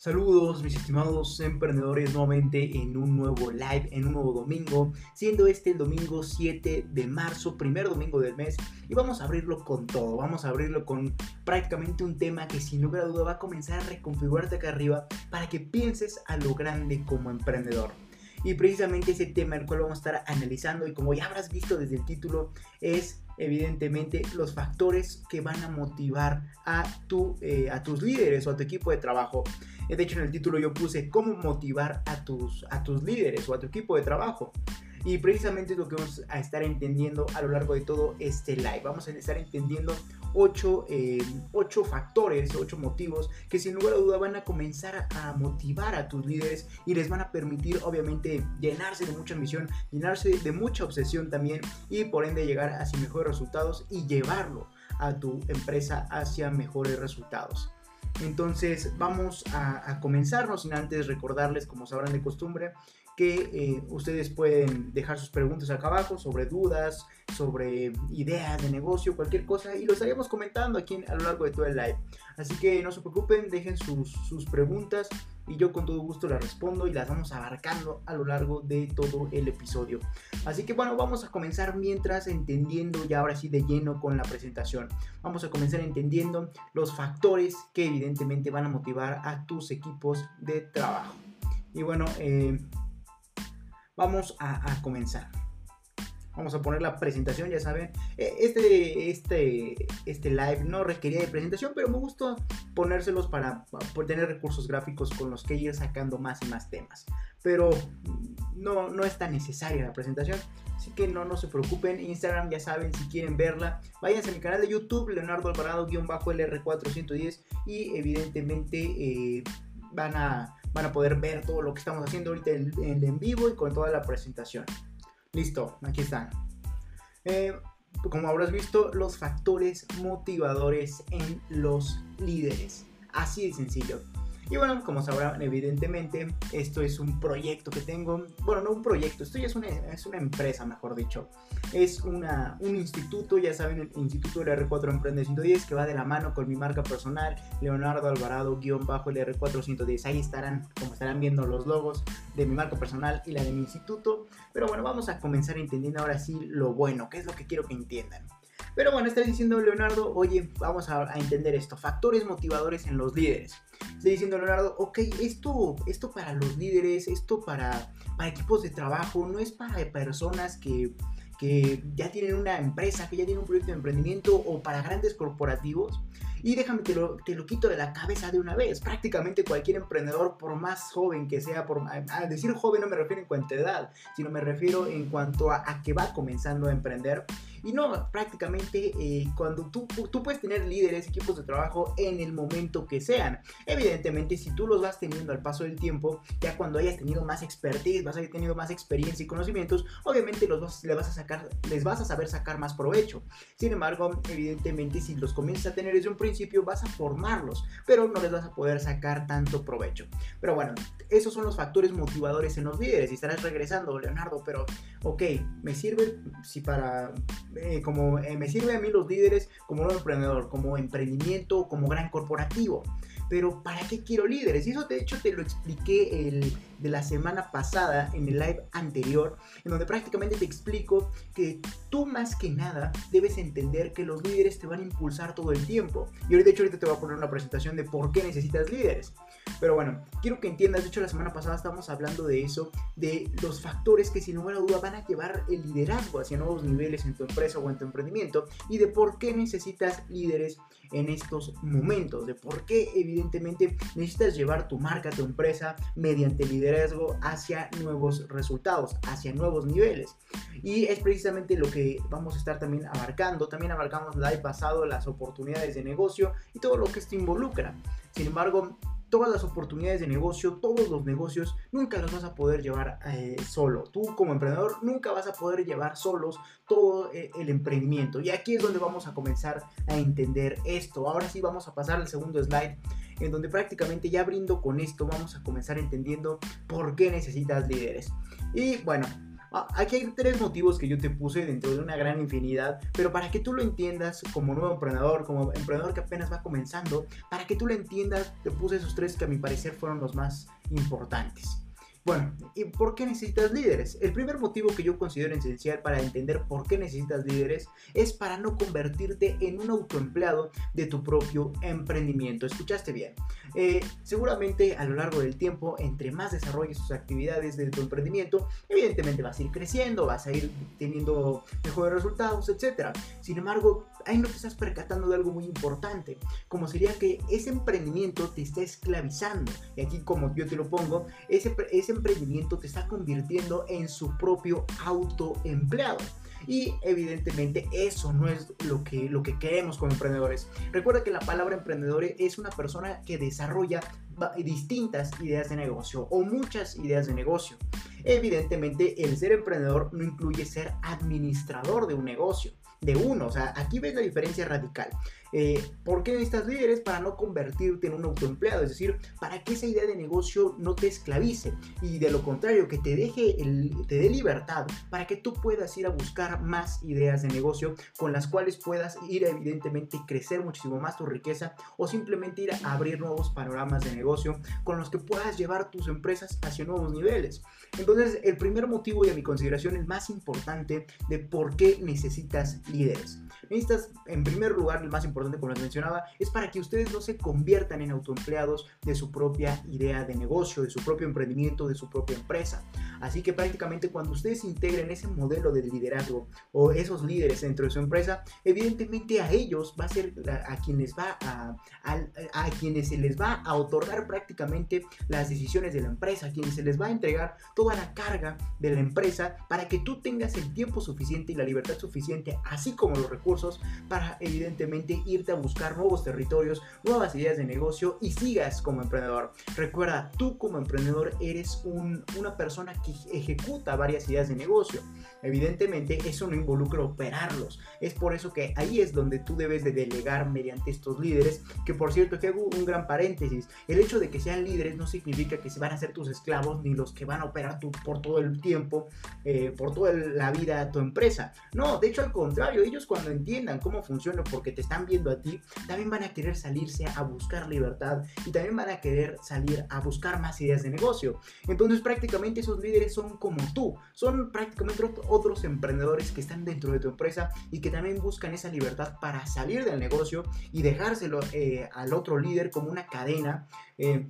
Saludos mis estimados emprendedores nuevamente en un nuevo live, en un nuevo domingo, siendo este el domingo 7 de marzo, primer domingo del mes, y vamos a abrirlo con todo, vamos a abrirlo con prácticamente un tema que sin lugar a duda va a comenzar a reconfigurarte acá arriba para que pienses a lo grande como emprendedor. Y precisamente ese tema el cual vamos a estar analizando y como ya habrás visto desde el título es evidentemente los factores que van a motivar a, tu, eh, a tus líderes o a tu equipo de trabajo. De hecho, en el título yo puse cómo motivar a tus, a tus líderes o a tu equipo de trabajo. Y precisamente es lo que vamos a estar entendiendo a lo largo de todo este live. Vamos a estar entendiendo ocho, eh, ocho factores, ocho motivos que sin lugar a duda van a comenzar a, motivar a tus líderes y les van a permitir obviamente llenarse de mucha ambición, llenarse de mucha obsesión también y por ende llegar hacia mejores resultados y llevarlo a tu empresa hacia mejores resultados. Entonces vamos a, a comenzar, no sin antes recordarles, como sabrán de costumbre, que eh, ustedes pueden dejar sus preguntas acá abajo sobre dudas, sobre ideas de negocio, cualquier cosa, y lo estaríamos comentando aquí a lo largo de todo el live. Así que no se preocupen, dejen sus, sus preguntas y yo con todo gusto las respondo y las vamos abarcando a lo largo de todo el episodio. Así que bueno, vamos a comenzar mientras entendiendo ya ahora sí de lleno con la presentación. Vamos a comenzar entendiendo los factores que evidentemente van a motivar a tus equipos de trabajo. Y bueno, eh, vamos a, comenzar. Vamos a poner la presentación, ya saben. E, este, este, este live no requería de presentación, pero me gusta ponérselos para, tener recursos gráficos con los que ir sacando más y más temas. Pero no, no es tan necesaria la presentación. Así que no, no se preocupen. Instagram ya saben, si quieren verla, váyanse a mi canal de YouTube, Leonardo Alvarado-LR410. Y evidentemente eh, van a van a poder ver todo lo que estamos haciendo ahorita en, en vivo y con toda la presentación. Listo, aquí están. Eh, como habrás visto, los factores motivadores en los líderes. Así de sencillo. Y bueno, como sabrán, evidentemente, esto es un proyecto que tengo. Bueno, no un proyecto, esto ya es una, es una empresa, mejor dicho. Es una, un instituto, ya saben, el Instituto del R4 Emprende 110, que va de la mano con mi marca personal, Leonardo Alvarado-LR410. Ahí estarán, como estarán viendo los logos de mi marca personal y la de mi instituto. Pero bueno, vamos a comenzar entendiendo ahora sí lo bueno, que es lo que quiero que entiendan. Pero bueno, está diciendo Leonardo, oye, vamos a, entender esto, factores motivadores en los líderes. Está diciendo Leonardo, ok, esto, esto para los líderes, esto para, para equipos de trabajo, no es para personas que, que ya tienen una empresa, que ya tienen un proyecto de emprendimiento o para grandes corporativos. Y déjame, te lo, te lo quito de la cabeza de una vez. Prácticamente cualquier emprendedor, por más joven que sea, por a decir joven no me refiero en cuanto a edad, sino me refiero en cuanto a, a que va comenzando a emprender, y no, prácticamente eh, cuando tú, tú puedes tener líderes, equipos de trabajo en el momento que sean. Evidentemente, si tú los vas teniendo al paso del tiempo, ya cuando hayas tenido más expertise, vas a haber tenido más experiencia y conocimientos, obviamente los vas, les, vas a sacar, les vas a saber sacar más provecho. Sin embargo, evidentemente, si los comienzas a tener desde un principio, vas a formarlos, pero no les vas a poder sacar tanto provecho. Pero bueno, esos son los factores motivadores en los líderes. Y estarás regresando, Leonardo, pero ok, me sirve si para eh, como eh, me sirve a mí los líderes como un emprendedor, como emprendimiento, como gran corporativo. Pero ¿para qué quiero líderes? Y eso de hecho te lo expliqué el, de la semana pasada en el live anterior, en donde prácticamente te explico que tú más que nada debes entender que los líderes te van a impulsar todo el tiempo. Y de hecho ahorita te voy a poner una presentación de por qué necesitas líderes. Pero bueno, quiero que entiendas, de hecho la semana pasada estábamos hablando de eso, de los factores que sin lugar a duda van a llevar el liderazgo hacia nuevos niveles en tu empresa o en tu emprendimiento y de por qué necesitas líderes en estos momentos, de por qué evidentemente necesitas llevar tu marca, tu empresa mediante liderazgo hacia nuevos resultados, hacia nuevos niveles. Y es precisamente lo que vamos a estar también abarcando. También abarcamos live pasado las oportunidades de negocio y todo lo que esto involucra. Sin embargo, todas las oportunidades de negocio, todos los negocios, nunca los vas a poder llevar eh, solo. Tú como emprendedor nunca vas a poder llevar solos todo eh, el emprendimiento. Y aquí es donde vamos a comenzar a entender esto. Ahora sí vamos a pasar al segundo slide, en donde prácticamente ya brindo con esto, vamos a comenzar entendiendo por qué necesitas líderes. Y bueno, aquí hay tres motivos que yo te puse dentro de una gran infinidad, pero para que tú lo entiendas como nuevo emprendedor, como emprendedor que apenas va comenzando, para que tú lo entiendas, te puse esos tres que a mi parecer fueron los más importantes. Bueno, ¿y por qué necesitas líderes? El primer motivo que yo considero esencial para entender por qué necesitas líderes es para no convertirte en un autoempleado de tu propio emprendimiento. ¿Escuchaste bien? Eh, seguramente a lo largo del tiempo, entre más desarrolles tus actividades de tu emprendimiento, evidentemente vas a ir creciendo, vas a ir teniendo mejores resultados, etc. Sin embargo, ahí no te estás percatando de algo muy importante, como sería que ese emprendimiento te está esclavizando. Y aquí, como yo te lo pongo, ese, ese emprendimiento te está convirtiendo en su propio autoempleado. Y evidentemente eso no es lo que, lo que queremos como emprendedores. Recuerda que la palabra emprendedor es una persona que desarrolla distintas ideas de negocio o muchas ideas de negocio. Evidentemente el ser emprendedor no incluye ser administrador de un negocio de uno. O sea, aquí ves la diferencia radical. Eh, ¿Por qué necesitas líderes? Para no convertirte en un autoempleado, es decir, para que esa idea de negocio no te esclavice y de lo contrario, que te deje, el, te dé libertad para que tú puedas ir a buscar más ideas de negocio con las cuales puedas ir evidentemente crecer muchísimo más tu riqueza o simplemente ir a abrir nuevos panoramas de negocio con los que puedas llevar tus empresas hacia nuevos niveles. Entonces, el primer motivo y a mi consideración el más importante de por qué necesitas líderes. Necesitas, en primer lugar, el más importante, como les mencionaba, es para que ustedes no se conviertan en autoempleados de su propia idea de negocio, de su propio emprendimiento, de su propia empresa. Así que prácticamente cuando ustedes integren ese modelo de liderazgo o esos líderes dentro de su empresa, evidentemente a ellos va a ser a, quienes va a, a, quienes se les va a otorgar prácticamente las decisiones de la empresa, a quienes se les va a entregar toda la carga de la empresa para que tú tengas el tiempo suficiente y la libertad suficiente, así como los recursos, para evidentemente irte a buscar nuevos territorios, nuevas ideas de negocio y sigas como emprendedor. Recuerda, tú como emprendedor eres una persona que ejecuta varias ideas de negocio. Evidentemente eso no involucra operarlos. Es por eso que ahí es donde tú debes de delegar mediante estos líderes. Que por cierto, que hago un gran paréntesis. El hecho de que sean líderes no significa que se van a ser tus esclavos ni los que van a operar tú por todo el tiempo, eh, por toda la vida tu empresa. No, de hecho al contrario, ellos cuando entiendan cómo funciona porque te están viendo a ti, también van a querer salirse a buscar libertad y también van a querer salir a buscar más ideas de negocio. Entonces prácticamente esos líderes son como tú, son prácticamente otros emprendedores que están dentro de tu empresa y que también buscan esa libertad para salir del negocio y dejárselo eh, al otro líder como una cadena. Eh,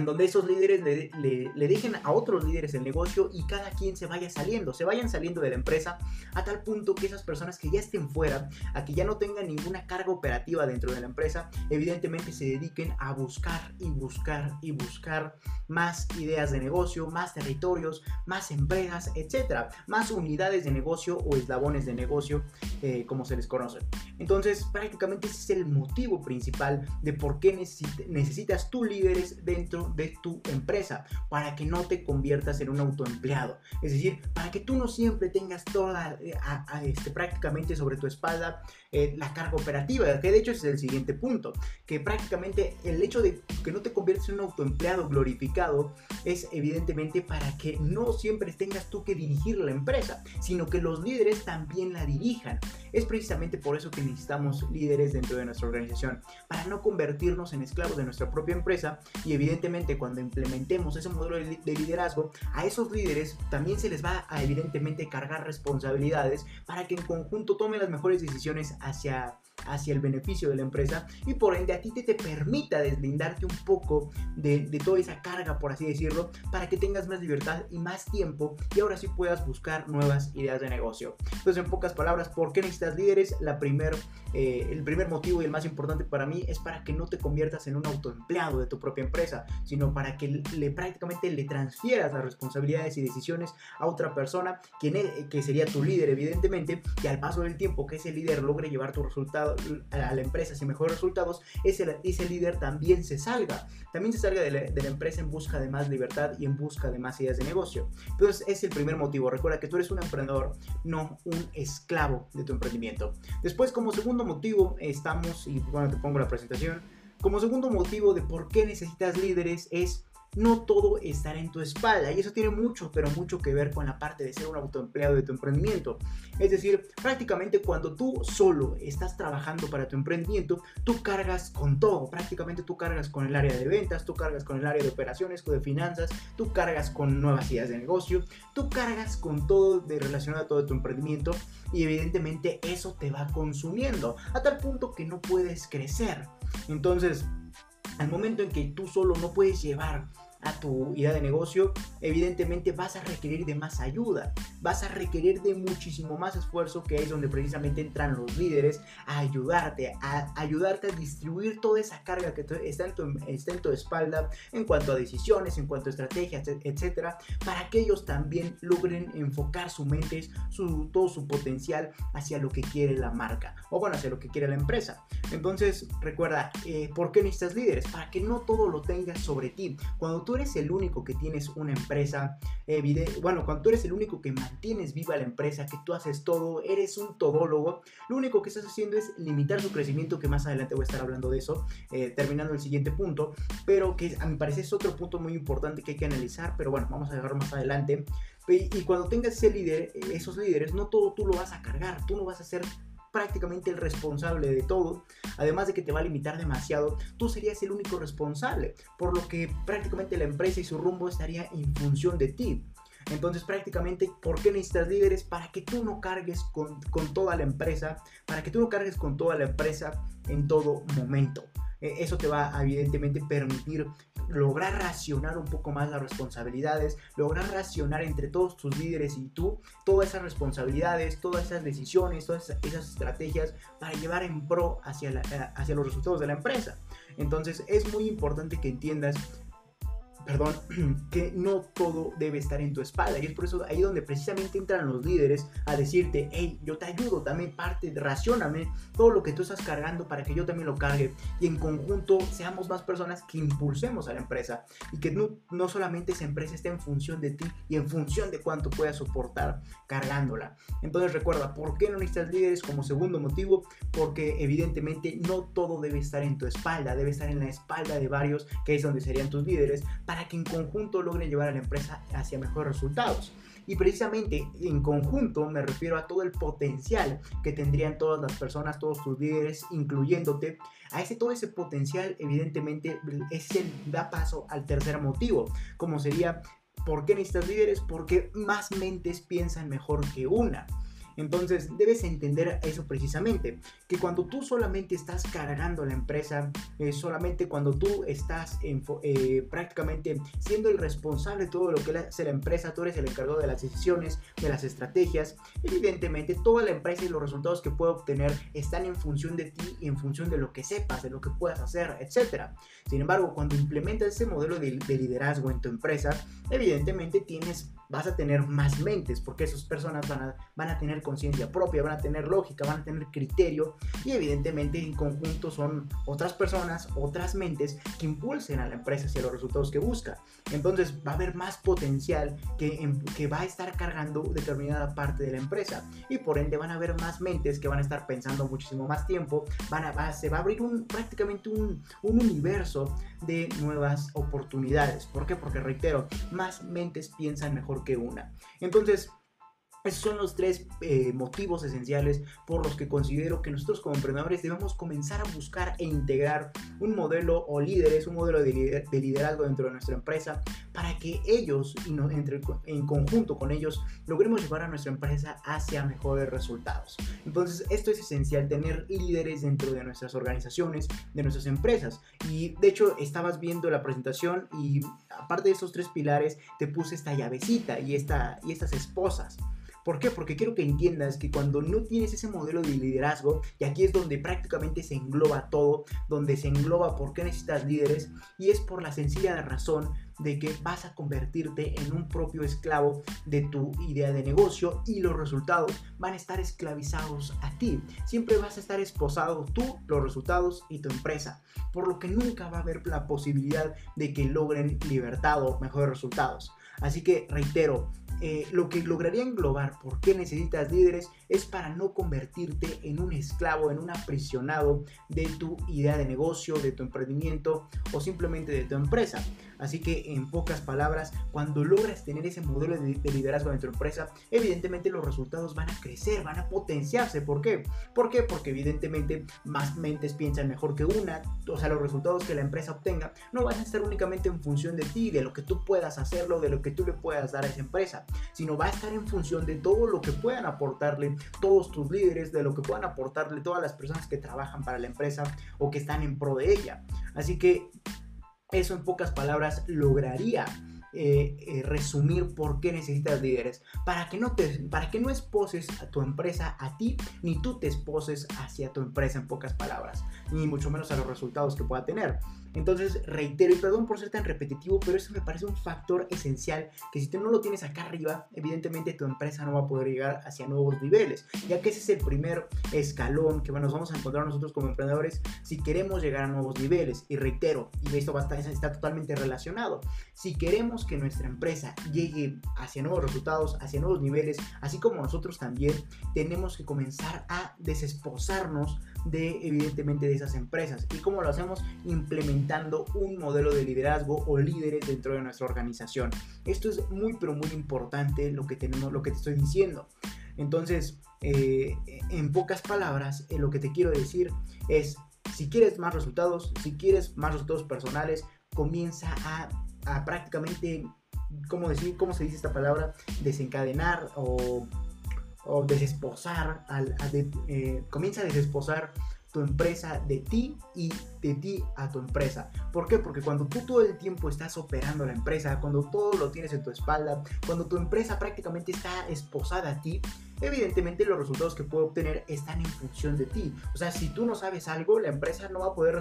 en donde esos líderes le, dejen a otros líderes el negocio y cada quien se vaya saliendo, se vayan saliendo de la empresa a tal punto que esas personas que ya estén fuera, a que ya no tengan ninguna carga operativa dentro de la empresa, evidentemente se dediquen a buscar y buscar y buscar más ideas de negocio, más territorios, más empresas, etcétera, más unidades de negocio o eslabones de negocio, eh, como se les conoce. Entonces, prácticamente ese es el motivo principal de por qué necesitas tú líderes dentro de tu empresa para que no te conviertas en un autoempleado. Es decir, para que tú no siempre tengas toda, eh, este, prácticamente sobre tu espalda eh, la carga operativa, que de hecho es el siguiente punto, que prácticamente el hecho de que no te conviertas en un autoempleado glorificado es evidentemente para que no siempre tengas tú que dirigir la empresa, sino que los líderes también la dirijan. Es precisamente por eso que necesitamos líderes dentro de nuestra organización, para no convertirnos en esclavos de nuestra propia empresa y evidentemente cuando implementemos ese modelo de liderazgo, a esos líderes también se les va a evidentemente cargar responsabilidades para que en conjunto tomen las mejores decisiones hacia hacia el beneficio de la empresa y por ende a ti te, te permita deslindarte un poco de, de, toda esa carga, por así decirlo, para que tengas más libertad y más tiempo y ahora sí puedas buscar nuevas ideas de negocio. Entonces, en pocas palabras, ¿por qué necesitas líderes? La primer, eh, el primer motivo y el más importante para mí es para que no te conviertas en un autoempleado de tu propia empresa, sino para que le, prácticamente le transfieras las responsabilidades y decisiones a otra persona, quien que sería tu líder, evidentemente, y al paso del tiempo que ese líder logre llevar tu resultado a la empresa sin mejores resultados, ese, ese líder también se salga. También se salga de la, empresa en busca de más libertad y en busca de más ideas de negocio. Entonces, es el primer motivo. Recuerda que tú eres un emprendedor, no un esclavo de tu emprendimiento. Después, como segundo motivo, estamos, y bueno, te pongo la presentación, como segundo motivo de por qué necesitas líderes es no todo estará en tu espalda. Y eso tiene mucho, pero mucho que ver con la parte de ser un autoempleado de tu emprendimiento. Es decir, prácticamente cuando tú solo estás trabajando para tu emprendimiento, tú cargas con todo. Prácticamente tú cargas con el área de ventas, tú cargas con el área de operaciones, de finanzas, tú cargas con nuevas ideas de negocio, tú cargas con todo de relacionado a todo tu emprendimiento y evidentemente eso te va consumiendo a tal punto que no puedes crecer. Entonces, al momento en que tú solo no puedes llevar a tu idea de negocio, evidentemente vas a requerir de más ayuda, vas a requerir de muchísimo más esfuerzo, que es donde precisamente entran los líderes a ayudarte, a ayudarte a distribuir toda esa carga que está en tu, espalda en cuanto a decisiones, en cuanto a estrategias, etcétera, para que ellos también logren enfocar su mente, su, todo su potencial hacia lo que quiere la marca o bueno, hacia lo que quiere la empresa. Entonces, recuerda, eh, ¿por qué necesitas líderes? Para que no todo lo tengas sobre ti. Cuando tú eres el único que tienes una empresa, bueno, cuando tú eres el único que mantienes viva la empresa, que tú haces todo, eres un todólogo, lo único que estás haciendo es limitar su crecimiento, que más adelante voy a estar hablando de eso, eh, terminando el siguiente punto, pero que a mi parecer es otro punto muy importante que hay que analizar, pero bueno, vamos a dejarlo más adelante. Y cuando tengas ese líder, esos líderes, no todo tú lo vas a cargar, tú no vas a ser prácticamente el responsable de todo, además de que te va a limitar demasiado, tú serías el único responsable, por lo que prácticamente la empresa y su rumbo estaría en función de ti. Entonces prácticamente, ¿por qué necesitas líderes? Para que tú no cargues con, con toda la empresa, para que tú no cargues con toda la empresa en todo momento. E, eso te va a evidentemente permitir lograr racionar un poco más las responsabilidades, lograr racionar entre todos tus líderes y tú todas esas responsabilidades, todas esas decisiones, todas esas estrategias para llevar en pro hacia, eh, hacia los resultados de la empresa. Entonces es muy importante que entiendas perdón, que no todo debe estar en tu espalda. Y es por eso ahí donde precisamente entran los líderes a decirte, hey, yo te ayudo, también parte, racioname todo lo que tú estás cargando para que yo también lo cargue. Y en conjunto seamos más personas que impulsemos a la empresa. Y que no, no solamente esa empresa esté en función de ti y en función de cuánto puedas soportar cargándola. Entonces recuerda, ¿por qué no necesitas líderes? Como segundo motivo, porque evidentemente no todo debe estar en tu espalda, debe estar en la espalda de varios, que es donde serían tus líderes para que en conjunto logren llevar a la empresa hacia mejores resultados. Y precisamente en conjunto me refiero a todo el potencial que tendrían todas las personas, todos tus líderes, incluyéndote. A ese todo ese potencial, evidentemente, es el da paso al tercer motivo, como sería ¿por qué necesitas líderes? Porque más mentes piensan mejor que una. Entonces debes entender eso precisamente, que cuando tú solamente estás cargando la empresa, eh, solamente cuando tú estás eh, prácticamente siendo el responsable de todo lo que hace la empresa, tú eres el encargado de las decisiones, de las estrategias, evidentemente toda la empresa y los resultados que puede obtener están en función de ti y en función de lo que sepas, de lo que puedas hacer, etc. Sin embargo, cuando implementas ese modelo de, de liderazgo en tu empresa, evidentemente tienes vas a tener más mentes, porque esas personas van a, van a tener conciencia propia, van a tener lógica, van a tener criterio y evidentemente en conjunto son otras personas, otras mentes que impulsen a la empresa hacia los resultados que busca. Entonces va a haber más potencial que, que va a estar cargando determinada parte de la empresa y por ende van a haber más mentes que van a estar pensando muchísimo más tiempo, van a, se va a abrir un, prácticamente un, un universo de nuevas oportunidades. ¿Por qué? Porque reitero, más mentes piensan mejor que una. Entonces, esos son los tres eh, motivos esenciales por los que considero que nosotros como emprendedores debemos comenzar a buscar e integrar un modelo o líderes, un modelo de, liderazgo dentro de nuestra empresa para que ellos y entre, en conjunto con ellos logremos llevar a nuestra empresa hacia mejores resultados. Entonces esto es esencial, tener líderes dentro de nuestras organizaciones, de nuestras empresas. Y de hecho estabas viendo la presentación y aparte de esos tres pilares te puse esta llavecita y, esta, y estas esposas. ¿Por qué? Porque quiero que entiendas que cuando no tienes ese modelo de liderazgo, y aquí es donde prácticamente se engloba todo, donde se engloba por qué necesitas líderes, y es por la sencilla razón de que vas a convertirte en un propio esclavo de tu idea de negocio y los resultados van a estar esclavizados a ti. Siempre vas a estar esposado tú, los resultados y tu empresa, por lo que nunca va a haber la posibilidad de que logren libertad o mejores resultados. Así que reitero, eh, lo que lograría englobar por qué necesitas líderes es para no convertirte en un esclavo, en un aprisionado de tu idea de negocio, de tu emprendimiento o simplemente de tu empresa. Así que en pocas palabras, cuando logras tener ese modelo de, liderazgo en tu empresa, evidentemente los resultados van a crecer, van a potenciarse. ¿Por qué? ¿Por qué? Porque evidentemente más mentes piensan mejor que una. O sea, los resultados que la empresa obtenga no van a estar únicamente en función de ti, de lo que tú puedas hacerlo, de lo que tú le puedas dar a esa empresa, sino va a estar en función de todo lo que puedan aportarle todos tus líderes, de lo que puedan aportarle todas las personas que trabajan para la empresa o que están en pro de ella. Así que eso en pocas palabras lograría eh, eh, resumir por qué necesitas líderes. Para que, no te, para que no a tu empresa a ti, ni tú te esposes hacia tu empresa en pocas palabras, ni mucho menos a los resultados que pueda tener. Entonces, reitero, y perdón por ser tan repetitivo, pero eso me parece un factor esencial que si tú no lo tienes acá arriba, evidentemente tu empresa no va a poder llegar hacia nuevos niveles, ya que ese es el primer escalón que nos vamos a encontrar nosotros como emprendedores si queremos llegar a nuevos niveles. Y reitero, y esto va a estar, está totalmente relacionado, si queremos que nuestra empresa llegue hacia nuevos resultados, hacia nuevos niveles, así como nosotros también, tenemos que comenzar a desesposarnos de evidentemente de esas empresas. ¿Y cómo lo hacemos? Implementando un modelo de liderazgo o líderes dentro de nuestra organización. Esto es muy pero muy importante lo que tenemos, lo que te estoy diciendo. Entonces, eh, en pocas palabras, eh, lo que te quiero decir es, si quieres más resultados, si quieres más resultados personales, comienza a, prácticamente, ¿cómo decir? ¿Cómo se dice esta palabra? Desencadenar o o desesposar, al, eh, comienza a desesposar tu empresa de ti y de ti a tu empresa. ¿Por qué? Porque cuando tú todo el tiempo estás operando la empresa, cuando todo lo tienes en tu espalda, cuando tu empresa prácticamente está esposada a ti, evidentemente los resultados que puede obtener están en función de ti. O sea, si tú no sabes algo, la empresa no va a poder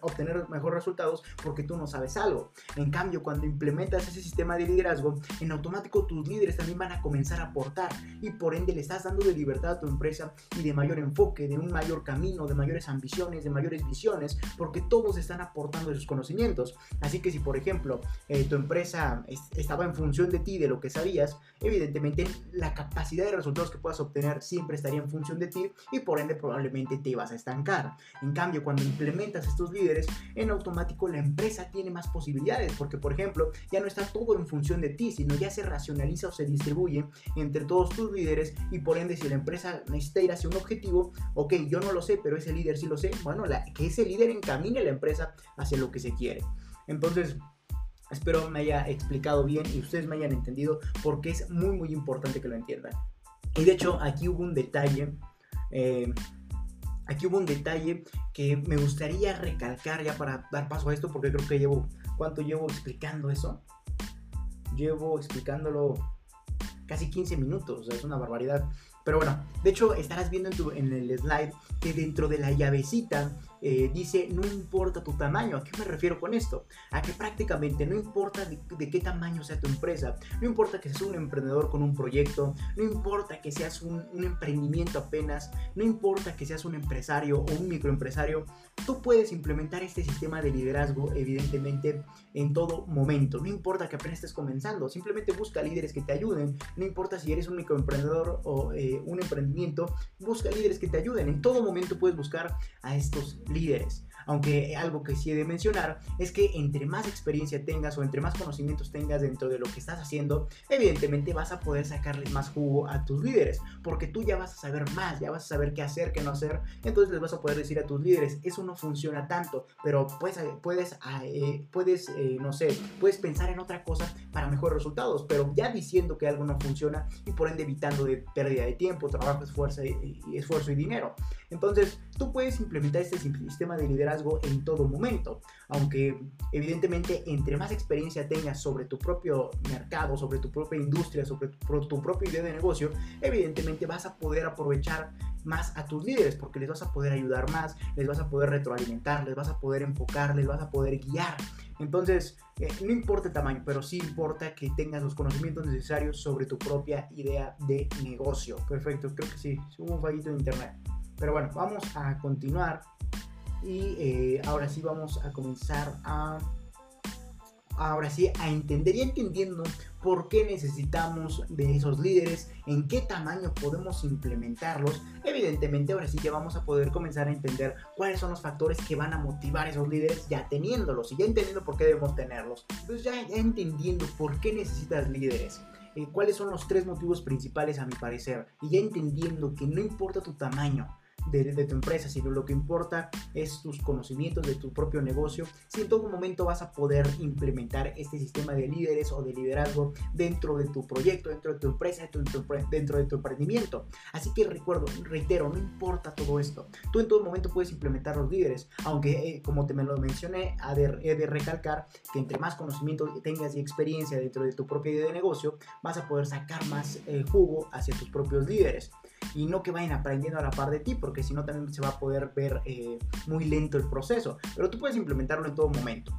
obtener mejores resultados porque tú no sabes algo. En cambio, cuando implementas ese sistema de liderazgo, en automático tus líderes también van a comenzar a aportar y por ende le estás dando de libertad a tu empresa y de mayor enfoque, de un mayor camino, de mayores ambiciones, de mayores visiones, porque todos están aportando sus conocimientos. Así que si, por ejemplo, eh, tu empresa estaba en función de ti, de lo que sabías, evidentemente la capacidad de resultados que puedas obtener siempre estaría en función de ti y por ende probablemente te vas a estancar. En cambio, cuando implementas estos líderes, en automático la empresa tiene más posibilidades porque, por ejemplo, ya no está todo en función de ti, sino ya se racionaliza o se distribuye entre todos tus líderes y por ende si la empresa necesita ir hacia un objetivo, ok, yo no lo sé, pero ese líder sí lo sé, bueno, la, que ese líder encamine la empresa hacia lo que se quiere. Entonces, Espero me haya explicado bien y ustedes me hayan entendido porque es muy muy importante que lo entiendan. Y de hecho aquí hubo un detalle, eh, aquí hubo un detalle que me gustaría recalcar ya para dar paso a esto porque creo que llevo, ¿cuánto llevo explicando eso? Llevo explicándolo casi 15 minutos, es una barbaridad. Pero bueno, de hecho estarás viendo en, tu, en el slide que dentro de la llavecita eh, dice no importa tu tamaño. ¿A qué me refiero con esto? A que prácticamente no importa de, qué tamaño sea tu empresa, no importa que seas un emprendedor con un proyecto, no importa que seas un, emprendimiento apenas, no importa que seas un empresario o un microempresario, tú puedes implementar este sistema de liderazgo evidentemente en todo momento. No importa que apenas estés comenzando, simplemente busca líderes que te ayuden. No importa si eres un microemprendedor o eh, un emprendimiento, busca líderes que te ayuden. En todo momento puedes buscar a estos líderes. Aunque algo que sí he de mencionar es que entre más experiencia tengas o entre más conocimientos tengas dentro de lo que estás haciendo, evidentemente vas a poder sacarle más jugo a tus líderes, porque tú ya vas a saber más, ya vas a saber qué hacer, qué no hacer, entonces les vas a poder decir a tus líderes, eso no funciona tanto, pero puedes, puedes, eh, puedes eh, no sé, puedes pensar en otra cosa para mejores resultados, pero ya diciendo que algo no funciona y por ende evitando de pérdida de tiempo, trabajo, esfuerzo y, esfuerzo y dinero. Entonces, tú puedes implementar este sistema de liderazgo en todo momento, aunque evidentemente entre más experiencia tengas sobre tu propio mercado, sobre tu propia industria, sobre tu, tu propia idea de negocio, evidentemente vas a poder aprovechar más a tus líderes porque les vas a poder ayudar más, les vas a poder retroalimentar, les vas a poder enfocar, les vas a poder guiar. Entonces, eh, no importa el tamaño, pero sí importa que tengas los conocimientos necesarios sobre tu propia idea de negocio. Perfecto, creo que sí, hubo un fallito de internet. Pero bueno, vamos a continuar y eh, ahora sí vamos a comenzar a ahora sí a entender y entendiendo por qué necesitamos de esos líderes, en qué tamaño podemos implementarlos. Evidentemente ahora sí que vamos a poder comenzar a entender cuáles son los factores que van a motivar a esos líderes ya teniéndolos y ya entendiendo por qué debemos tenerlos. Entonces ya, entendiendo por qué necesitas líderes. Eh, cuáles son los tres motivos principales a mi parecer y ya entendiendo que no importa tu tamaño, de, tu empresa, sino lo que importa es tus conocimientos de tu propio negocio. Si en todo momento vas a poder implementar este sistema de líderes o de liderazgo dentro de tu proyecto, dentro de tu empresa, dentro de tu emprendimiento. Así que recuerdo, reitero, no importa todo esto. Tú en todo momento puedes implementar los líderes, aunque eh, como te me lo mencioné, he de, recalcar que entre más conocimiento tengas y experiencia dentro de tu propia idea de negocio, vas a poder sacar más eh, jugo hacia tus propios líderes y no que vayan aprendiendo a la par de ti, porque si no también se va a poder ver eh, muy lento el proceso, pero tú puedes implementarlo en todo momento.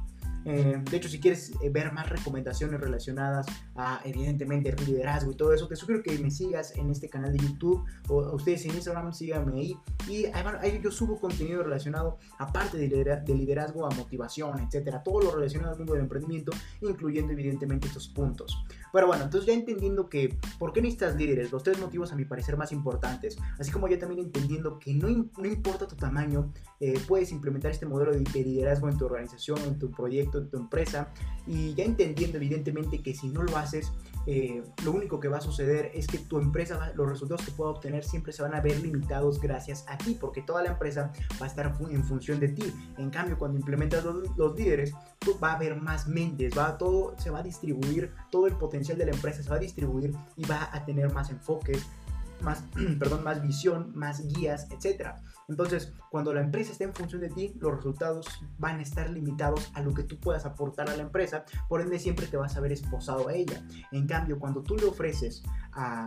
Eh, de hecho, si quieres eh, ver más recomendaciones relacionadas a, evidentemente, liderazgo y todo eso, te sugiero que me sigas en este canal de YouTube o ustedes en Instagram, síganme ahí. Y ahí yo subo contenido relacionado, aparte de liderazgo, a motivación, etcétera, todo lo relacionado al mundo del emprendimiento, incluyendo, evidentemente, estos puntos. Pero bueno, entonces ya entendiendo que, ¿por qué necesitas líderes? Los tres motivos a mi parecer más importantes. Así como ya también entendiendo que no, no importa tu tamaño, eh, puedes implementar este modelo de liderazgo en tu organización, en tu proyecto en tu empresa y ya entendiendo evidentemente que si no lo haces, eh, lo único que va a suceder es que tu empresa, los resultados que pueda obtener siempre se van a ver limitados gracias a ti, porque toda la empresa va a estar en función de ti. En cambio, cuando implementas los, líderes, va a haber más mentes, va todo, se va a distribuir, todo el potencial de la empresa se va a distribuir y va a tener más enfoques, más, perdón, más visión, más guías, etc. Entonces, cuando la empresa esté en función de ti, los resultados van a estar limitados a lo que tú puedas aportar a la empresa, por ende siempre te vas a ver esposado a ella. En cambio, cuando tú le ofreces a,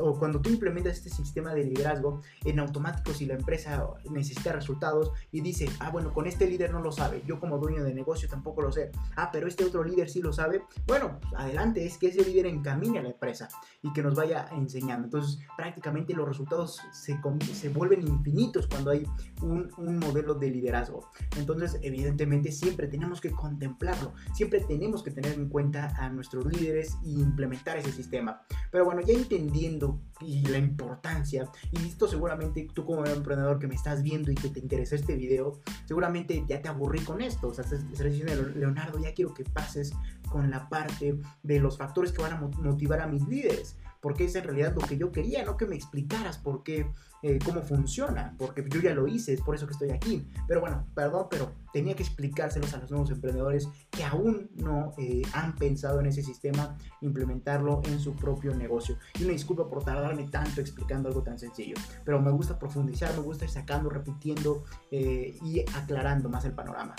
o cuando tú implementas este sistema de liderazgo, en automático si la empresa necesita resultados y dice, ah, bueno, con este líder no lo sabe, yo como dueño de negocio tampoco lo sé, ah, pero este otro líder sí lo sabe, bueno, pues, adelante, es que ese líder encamine a la empresa y que nos vaya enseñando. Entonces, prácticamente los resultados se, se vuelven infinitos cuando hay un, un modelo de liderazgo. Entonces, evidentemente, siempre tenemos que contemplarlo, siempre tenemos que tener en cuenta a nuestros líderes e implementar ese sistema. Pero bueno, ya entendiendo y la importancia, y esto seguramente tú como emprendedor que me estás viendo y que te interesa este video, seguramente ya te aburrí con esto. O sea, estás diciendo, Leonardo, ya quiero que pases con la parte de los factores que van a motivar a mis líderes porque es en realidad lo que yo quería, no que me explicaras por qué, eh, cómo funciona, porque yo ya lo hice, es por eso que estoy aquí. Pero bueno, perdón, pero tenía que explicárselos a los nuevos emprendedores que aún no eh, han pensado en ese sistema, implementarlo en su propio negocio. Y una disculpa por tardarme tanto explicando algo tan sencillo, pero me gusta profundizar, me gusta ir sacando, repitiendo eh, y aclarando más el panorama.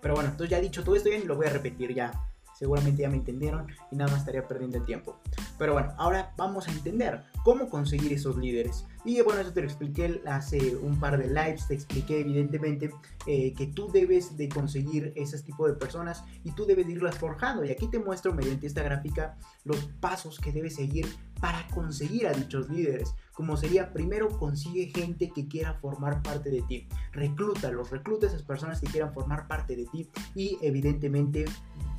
Pero bueno, entonces ya dicho todo esto, ya lo voy a repetir ya seguramente ya me entendieron y nada más estaría perdiendo el tiempo. Pero bueno, ahora vamos a entender cómo conseguir esos líderes. Y bueno, eso te lo expliqué hace un par de lives, te expliqué evidentemente eh, que tú debes de conseguir ese tipo de personas y tú debes irlas forjando. Y aquí te muestro mediante esta gráfica los pasos que debes seguir para conseguir a dichos líderes. Como sería, primero consigue gente que quiera formar parte de ti. Reclútalos, recluta a esas personas que quieran formar parte de ti y evidentemente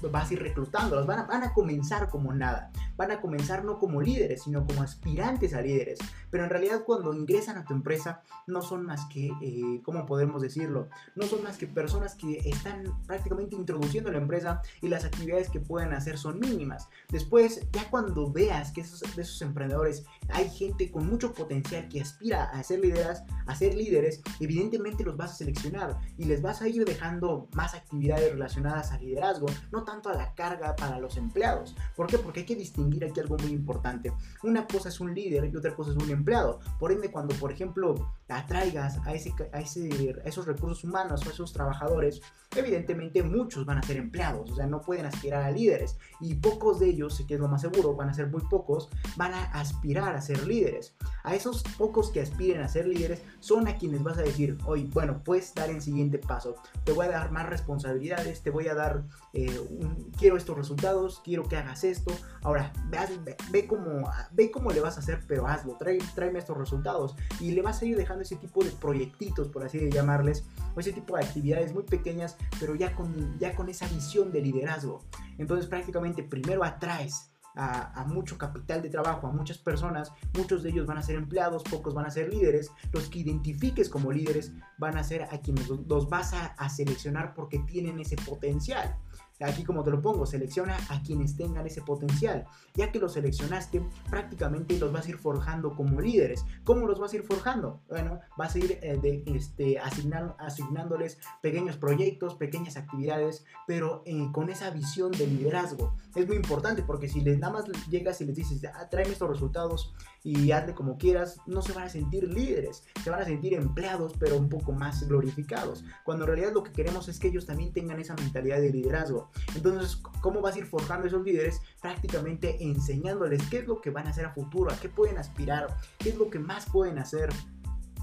vas a ir reclutándolos, van a, van a comenzar como nada, van a comenzar no como líderes, sino como aspirantes a líderes, pero en realidad cuando ingresan a tu empresa no son más que, eh, ¿cómo podemos decirlo? No son más que personas que están prácticamente introduciendo la empresa y las actividades que pueden hacer son mínimas. Después, ya cuando veas que esos, de esos emprendedores hay gente con mucho potencial que aspira a ser líderes, a ser líderes, evidentemente los vas a seleccionar y les vas a ir dejando más actividades relacionadas al liderazgo, no tanto a la carga para los empleados. ¿Por qué? Porque hay que distinguir aquí algo muy importante. Una cosa es un líder y otra cosa es un empleado. Por ende, cuando por ejemplo atraigas a, ese, a, ese, a esos recursos humanos o a esos trabajadores, evidentemente muchos van a ser empleados, o sea, no pueden aspirar a líderes. Y pocos de ellos, que es lo más seguro, van a ser muy pocos, van a aspirar a ser líderes. A esos pocos que aspiren a ser líderes son a quienes vas a decir, hoy, bueno, puedes dar el siguiente paso, te voy a dar más responsabilidades, te voy a dar eh, quiero estos resultados, quiero que hagas esto. Ahora, ve, ve, cómo, ve cómo le vas a hacer, pero hazlo, trae, tráeme estos resultados. Y le vas a ir dejando ese tipo de proyectitos, por así llamarles, o ese tipo de actividades muy pequeñas, pero ya con, ya con esa visión de liderazgo. Entonces prácticamente primero atraes a, mucho capital de trabajo, a muchas personas, muchos de ellos van a ser empleados, pocos van a ser líderes, los que identifiques como líderes van a ser a quienes los, vas a seleccionar porque tienen ese potencial. Aquí como te lo pongo, selecciona a quienes tengan ese potencial. Ya que los seleccionaste, prácticamente los vas a ir forjando como líderes. ¿Cómo los vas a ir forjando? Bueno, vas a ir eh, de, este, asignándoles pequeños proyectos, pequeñas actividades, pero eh, con esa visión de liderazgo. Es muy importante porque si les nada más llegas y les dices, ah, tráeme estos resultados y hazle como quieras, no se van a sentir líderes, se van a sentir empleados, pero un poco más glorificados. Cuando en realidad lo que queremos es que ellos también tengan esa mentalidad de liderazgo. Entonces, ¿cómo vas a ir forjando esos líderes? Prácticamente enseñándoles qué es lo que van a hacer a futuro, a qué pueden aspirar, qué es lo que más pueden hacer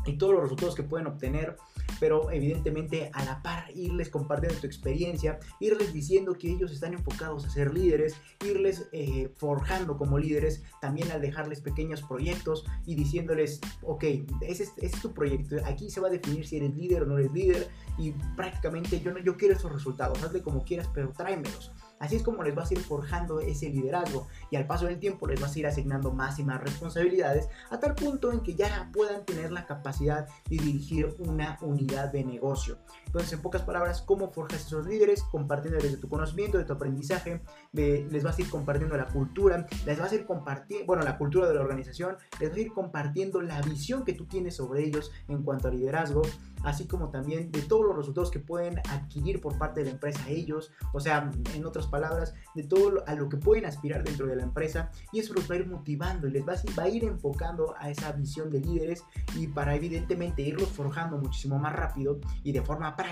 y todos los resultados que pueden obtener pero evidentemente a la par irles compartiendo tu experiencia, irles diciendo que ellos están enfocados a ser líderes, irles eh, forjando como líderes, también al dejarles pequeños proyectos y diciéndoles, ok, ese es, tu proyecto, aquí se va a definir si eres líder o no eres líder y prácticamente yo, no, yo quiero esos resultados, hazle como quieras, pero tráemelos. Así es como les vas a ir forjando ese liderazgo y al paso del tiempo les vas a ir asignando más y más responsabilidades a tal punto en que ya puedan tener la capacidad de dirigir una unidad de negocio. Entonces, en pocas palabras, ¿cómo forjas esos líderes? Compartiéndoles de tu conocimiento, de tu aprendizaje, les vas a ir compartiendo la cultura, les vas a ir compartiendo, bueno, la cultura de la organización, les vas a ir compartiendo la visión que tú tienes sobre ellos en cuanto a liderazgo, así como también de todos los resultados que pueden adquirir por parte de la empresa ellos, o sea, en otras palabras, de todo a lo que pueden aspirar dentro de la empresa y eso los va a ir motivando y les va a, va a ir enfocando a esa visión de líderes y para evidentemente irlos forjando muchísimo más rápido y de forma práctica,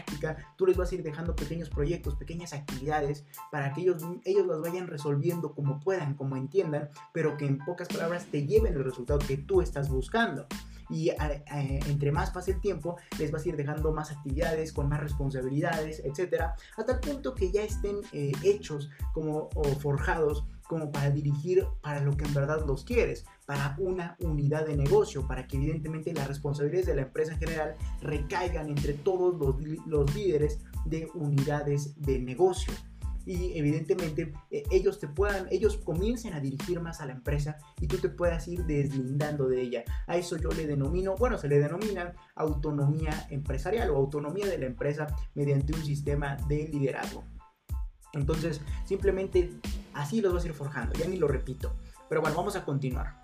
tú les vas a ir dejando pequeños proyectos, pequeñas actividades para que ellos, ellos los vayan resolviendo como puedan, como entiendan, pero que en pocas palabras te lleven el resultado que tú estás buscando. Y entre más pase el tiempo les vas a ir dejando más actividades con más responsabilidades, etcétera, hasta el punto que ya estén eh, hechos como o forjados como para dirigir para lo que en verdad los quieres, para una unidad de negocio, para que evidentemente las responsabilidades de la empresa en general recaigan entre todos los, los líderes de unidades de negocio y evidentemente eh, ellos te puedan, ellos comiencen a dirigir más a la empresa y tú te puedas ir deslindando de ella. A eso yo le denomino, bueno, se le denomina autonomía empresarial o autonomía de la empresa mediante un sistema de liderazgo. Entonces, simplemente así los vas a ir forjando, ya ni lo repito. Pero bueno, vamos a continuar.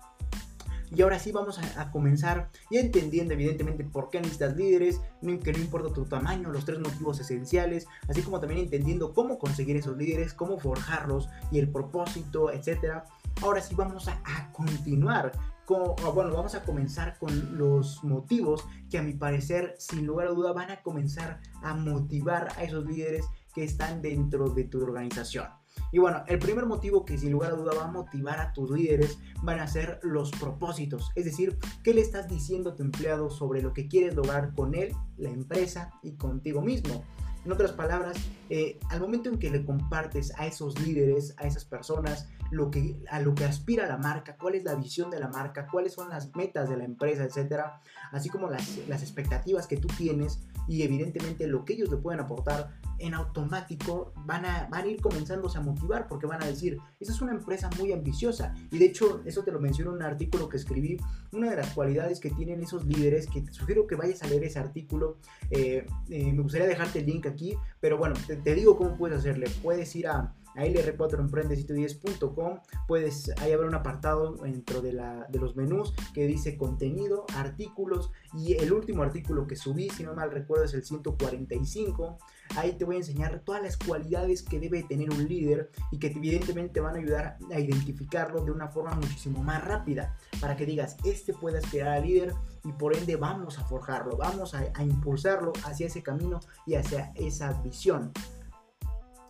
Y ahora sí vamos a, comenzar ya entendiendo evidentemente por qué necesitas líderes, que no importa tu tamaño, los tres motivos esenciales, así como también entendiendo cómo conseguir esos líderes, cómo forjarlos y el propósito, etc. Ahora sí vamos a, continuar con, bueno, vamos a comenzar con los motivos que a mi parecer, sin lugar a duda, van a comenzar a motivar a esos líderes que están dentro de tu organización. Y bueno, el primer motivo que sin lugar a duda va a motivar a tus líderes van a ser los propósitos. Es decir, ¿qué le estás diciendo a tu empleado sobre lo que quieres lograr con él, la empresa y contigo mismo? En otras palabras, eh, al momento en que le compartes a esos líderes, a esas personas, lo que, a lo que aspira la marca, cuál es la visión de la marca, cuáles son las metas de la empresa, etcétera, así como las, las expectativas que tú tienes y evidentemente lo que ellos le pueden aportar, en automático van a, van a ir comenzándose a motivar porque van a decir, esta es una empresa muy ambiciosa. Y de hecho, eso te lo menciono en un artículo que escribí, una de las cualidades que tienen esos líderes, que te sugiero que vayas a leer ese artículo, eh, eh, me gustaría dejarte el link aquí, pero bueno, te, digo cómo puedes hacerle. Puedes ir a a lr4emprendesito10.com puedes ahí haber un apartado dentro de, la, de los menús que dice contenido, artículos y el último artículo que subí, si no mal recuerdo, es el 145. Ahí te voy a enseñar todas las cualidades que debe tener un líder y que evidentemente te van a ayudar a identificarlo de una forma muchísimo más rápida para que digas, este puede aspirar a líder y por ende vamos a forjarlo, vamos a, impulsarlo hacia ese camino y hacia esa visión.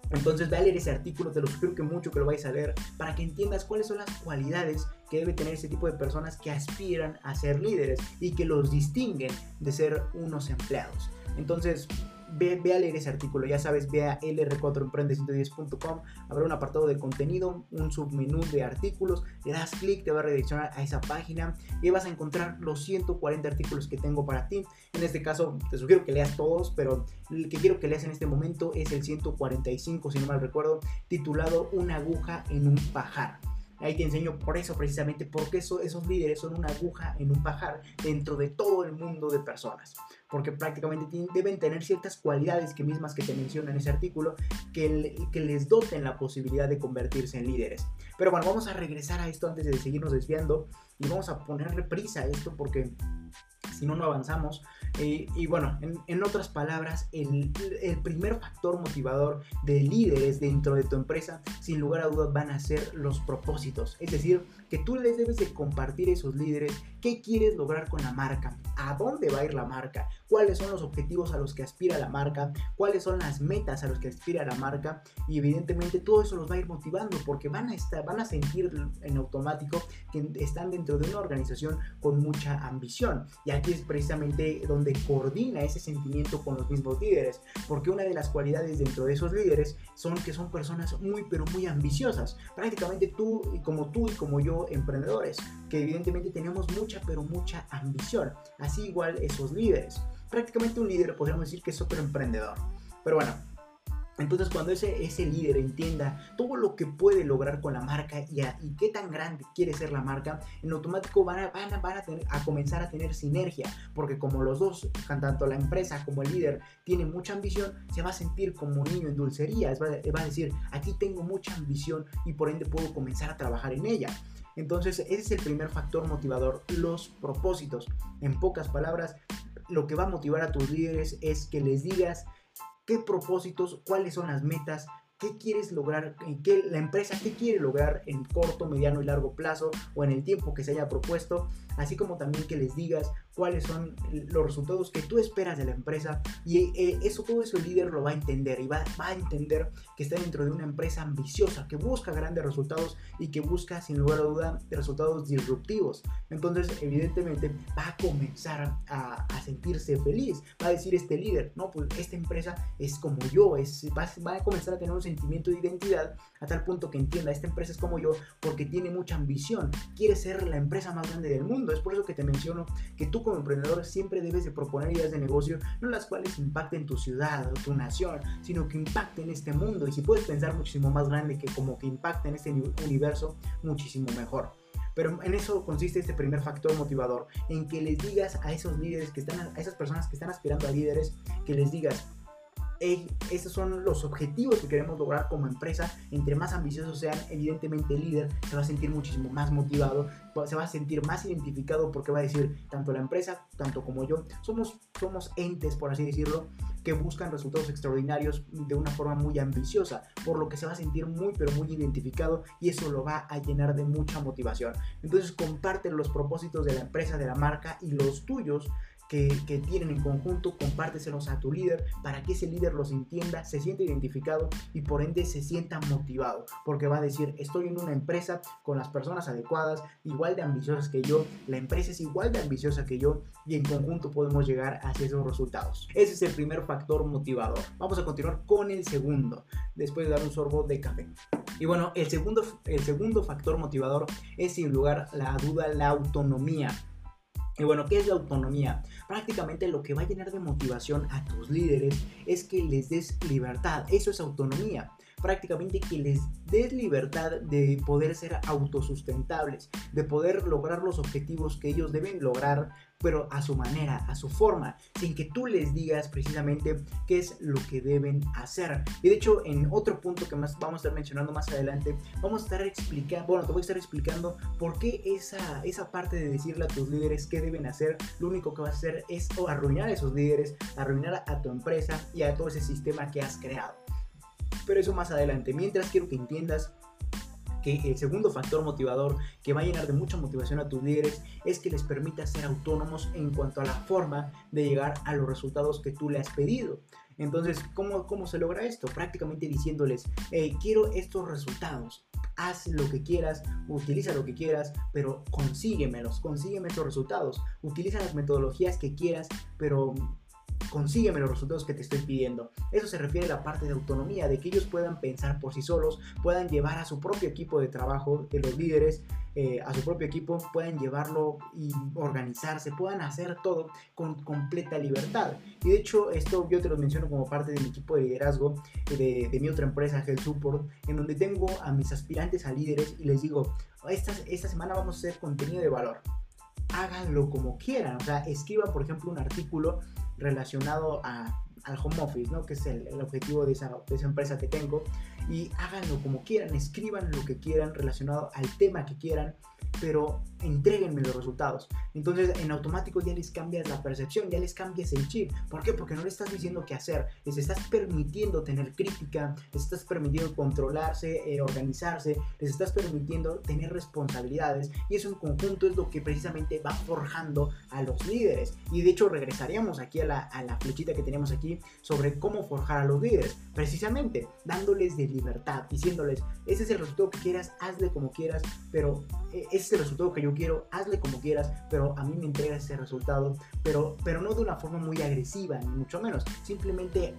Entonces ve a ese artículo, te lo sugiero que mucho que lo vayas a leer para que entiendas cuáles son las cualidades que debe tener ese tipo de personas que aspiran a ser líderes y que los distinguen de ser unos empleados. Entonces, ve, a leer ese artículo, ya sabes, ve a lr4emprende110.com, habrá un apartado de contenido, un submenú de artículos, le das clic, te va a redireccionar a esa página y vas a encontrar los 140 artículos que tengo para ti. En este caso, te sugiero que leas todos, pero el que quiero que leas en este momento es el 145, si no mal recuerdo, titulado Una aguja en un pajar. Ahí te enseño por eso precisamente, porque eso, esos líderes son una aguja en un pajar dentro de todo el mundo de personas. Porque prácticamente deben tener ciertas cualidades que mismas que te mencionan en ese artículo que, que les doten la posibilidad de convertirse en líderes. Pero bueno, vamos a regresar a esto antes de seguirnos desviando y vamos a ponerle prisa a esto porque si no, no avanzamos. Eh, y bueno, en, otras palabras, el, primer factor motivador de líderes dentro de tu empresa, sin lugar a dudas, van a ser los propósitos. Es decir, que tú les debes de compartir a esos líderes qué quieres lograr con la marca, a dónde va a ir la marca, cuáles son los objetivos a los que aspira la marca, cuáles son las metas a los que aspira la marca y evidentemente todo eso los va a ir motivando porque van a estar, van a sentir en automático que están dentro de una organización con mucha ambición. Y aquí es precisamente donde coordina ese sentimiento con los mismos líderes porque una de las cualidades dentro de esos líderes son que son personas muy pero muy ambiciosas. Prácticamente tú y como tú y como yo emprendedores que evidentemente tenemos mucha pero mucha ambición así igual esos líderes prácticamente un líder, podríamos decir que es otro emprendedor. Pero bueno, entonces cuando ese, ese líder entienda todo lo que puede lograr con la marca y, y qué tan grande quiere ser la marca, en automático van a, van a, van a, tener, a comenzar a tener sinergia, porque como los dos, tanto la empresa como el líder, tienen mucha ambición, se va a sentir como niño en dulcería, va, va a decir, aquí tengo mucha ambición y por ende puedo comenzar a trabajar en ella. Entonces, ese es el primer factor motivador, los propósitos. En pocas palabras, lo que va a motivar a tus líderes es que les digas qué propósitos, cuáles son las metas, qué quieres lograr, en qué la empresa qué quiere lograr en corto, mediano y largo plazo o en el tiempo que se haya propuesto, así como también que les digas cuáles son los resultados que tú esperas de la empresa y eh, eso todo eso el líder lo va a entender y va, va, a entender que está dentro de una empresa ambiciosa que busca grandes resultados y que busca sin lugar a duda resultados disruptivos. Entonces evidentemente va a comenzar a, a sentirse feliz va a decir este líder no pues esta empresa es como yo es, va, va, a comenzar a tener un sentimiento de identidad a tal punto que entienda esta empresa es como yo porque tiene mucha ambición quiere ser la empresa más grande del mundo es por eso que te menciono que tú como emprendedor siempre debes de proponer ideas de negocio, no las cuales impacten tu ciudad o tu nación, sino que impacten este mundo. Y si puedes pensar muchísimo más grande que como que impacten este universo, muchísimo mejor. Pero en eso consiste este primer factor motivador, en que les digas a esos líderes que están, a esas personas que están aspirando a líderes, que les digas, estos son los objetivos que queremos lograr como empresa. Entre más ambiciosos sean, evidentemente el líder se va a sentir muchísimo más motivado, se va a sentir más identificado porque va a decir, tanto la empresa, tanto como yo, somos, somos entes, por así decirlo, que buscan resultados extraordinarios de una forma muy ambiciosa, por lo que se va a sentir muy, pero muy identificado y eso lo va a llenar de mucha motivación. Entonces comparte los propósitos de la empresa, de la marca y los tuyos que, tienen en conjunto, compárteselos a tu líder para que ese líder los entienda, se sienta identificado y por ende se sienta motivado, porque va a decir, estoy en una empresa con las personas adecuadas, igual de ambiciosas que yo, la empresa es igual de ambiciosa que yo y en conjunto podemos llegar hacia esos resultados. Ese es el primer factor motivador. Vamos a continuar con el segundo, después de dar un sorbo de café. Y bueno, el segundo, el segundo factor motivador es sin lugar la duda la autonomía. Y bueno, ¿qué es la autonomía? Prácticamente lo que va a llenar de motivación a tus líderes es que les des libertad. Eso es autonomía prácticamente que les des libertad de poder ser autosustentables, de poder lograr los objetivos que ellos deben lograr, pero a su manera, a su forma, sin que tú les digas precisamente qué es lo que deben hacer. Y de hecho, en otro punto que más vamos a estar mencionando más adelante, vamos a estar explicando, bueno, te voy a estar explicando por qué esa, esa parte de decirle a tus líderes qué deben hacer, lo único que va a hacer es arruinar a esos líderes, arruinar a tu empresa y a todo ese sistema que has creado pero eso más adelante. Mientras quiero que entiendas que el segundo factor motivador que va a llenar de mucha motivación a tus líderes es que les permita ser autónomos en cuanto a la forma de llegar a los resultados que tú le has pedido. Entonces, ¿cómo, cómo se logra esto? Prácticamente diciéndoles, quiero estos resultados. Haz lo que quieras, utiliza lo que quieras, pero consíguemelos, consígueme estos resultados. Utiliza las metodologías que quieras, pero consígueme los resultados que te estoy pidiendo. Eso se refiere a la parte de autonomía, de que ellos puedan pensar por sí solos, puedan llevar a su propio equipo de trabajo, de los líderes, eh, a su propio equipo, puedan llevarlo y organizarse, puedan hacer todo con completa libertad. Y de hecho, esto yo te lo menciono como parte de mi equipo de liderazgo de, de mi otra empresa, Health Support, en donde tengo a mis aspirantes a líderes y les digo, esta, esta semana vamos a hacer contenido de valor. Háganlo como quieran, o sea, escriban, por ejemplo, un artículo relacionado a, al home office, ¿no? que es el, el objetivo de esa, de esa, empresa que tengo, y háganlo como quieran, escriban lo que quieran relacionado al tema que quieran, pero entreguenme los resultados. Entonces en automático ya les cambias la percepción, ya les cambias el chip. ¿Por qué? Porque no le estás diciendo qué hacer, les estás permitiendo tener crítica, les estás permitiendo controlarse, eh, organizarse, les estás permitiendo tener responsabilidades y eso en conjunto es lo que precisamente va forjando a los líderes. Y de hecho regresaríamos aquí a la, a la flechita que tenemos aquí sobre cómo forjar a los líderes, precisamente dándoles de libertad, diciéndoles, ese es el resultado que quieras, hazle como quieras, pero eh, ese es el resultado que yo quiero, hazle como quieras, pero a mí me entrega ese resultado, pero, pero no de una forma muy agresiva, ni mucho menos, simplemente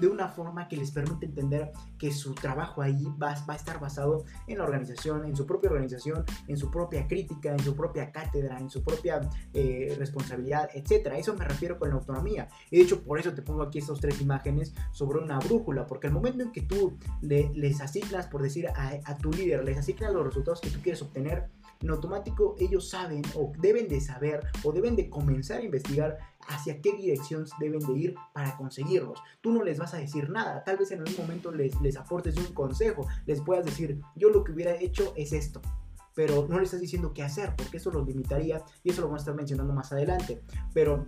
de una forma que les permite entender que su trabajo ahí va, va, a estar basado en la organización, en su propia organización, en su propia crítica, en su propia cátedra, en su propia eh, responsabilidad, etc. Eso me refiero con la autonomía. Y de hecho, por eso te pongo aquí estas tres imágenes sobre una brújula, porque el momento en que tú le, les asignas, por decir, a, a tu líder, les asignas los resultados que tú quieres obtener, en automático ellos saben o deben de saber o deben de comenzar a investigar hacia qué dirección deben de ir para conseguirlos. Tú no les vas a decir nada, tal vez en algún momento les, les aportes un consejo, les puedas decir, yo lo que hubiera hecho es esto, pero no le estás diciendo qué hacer, porque eso los limitaría y eso lo vamos a estar mencionando más adelante. Pero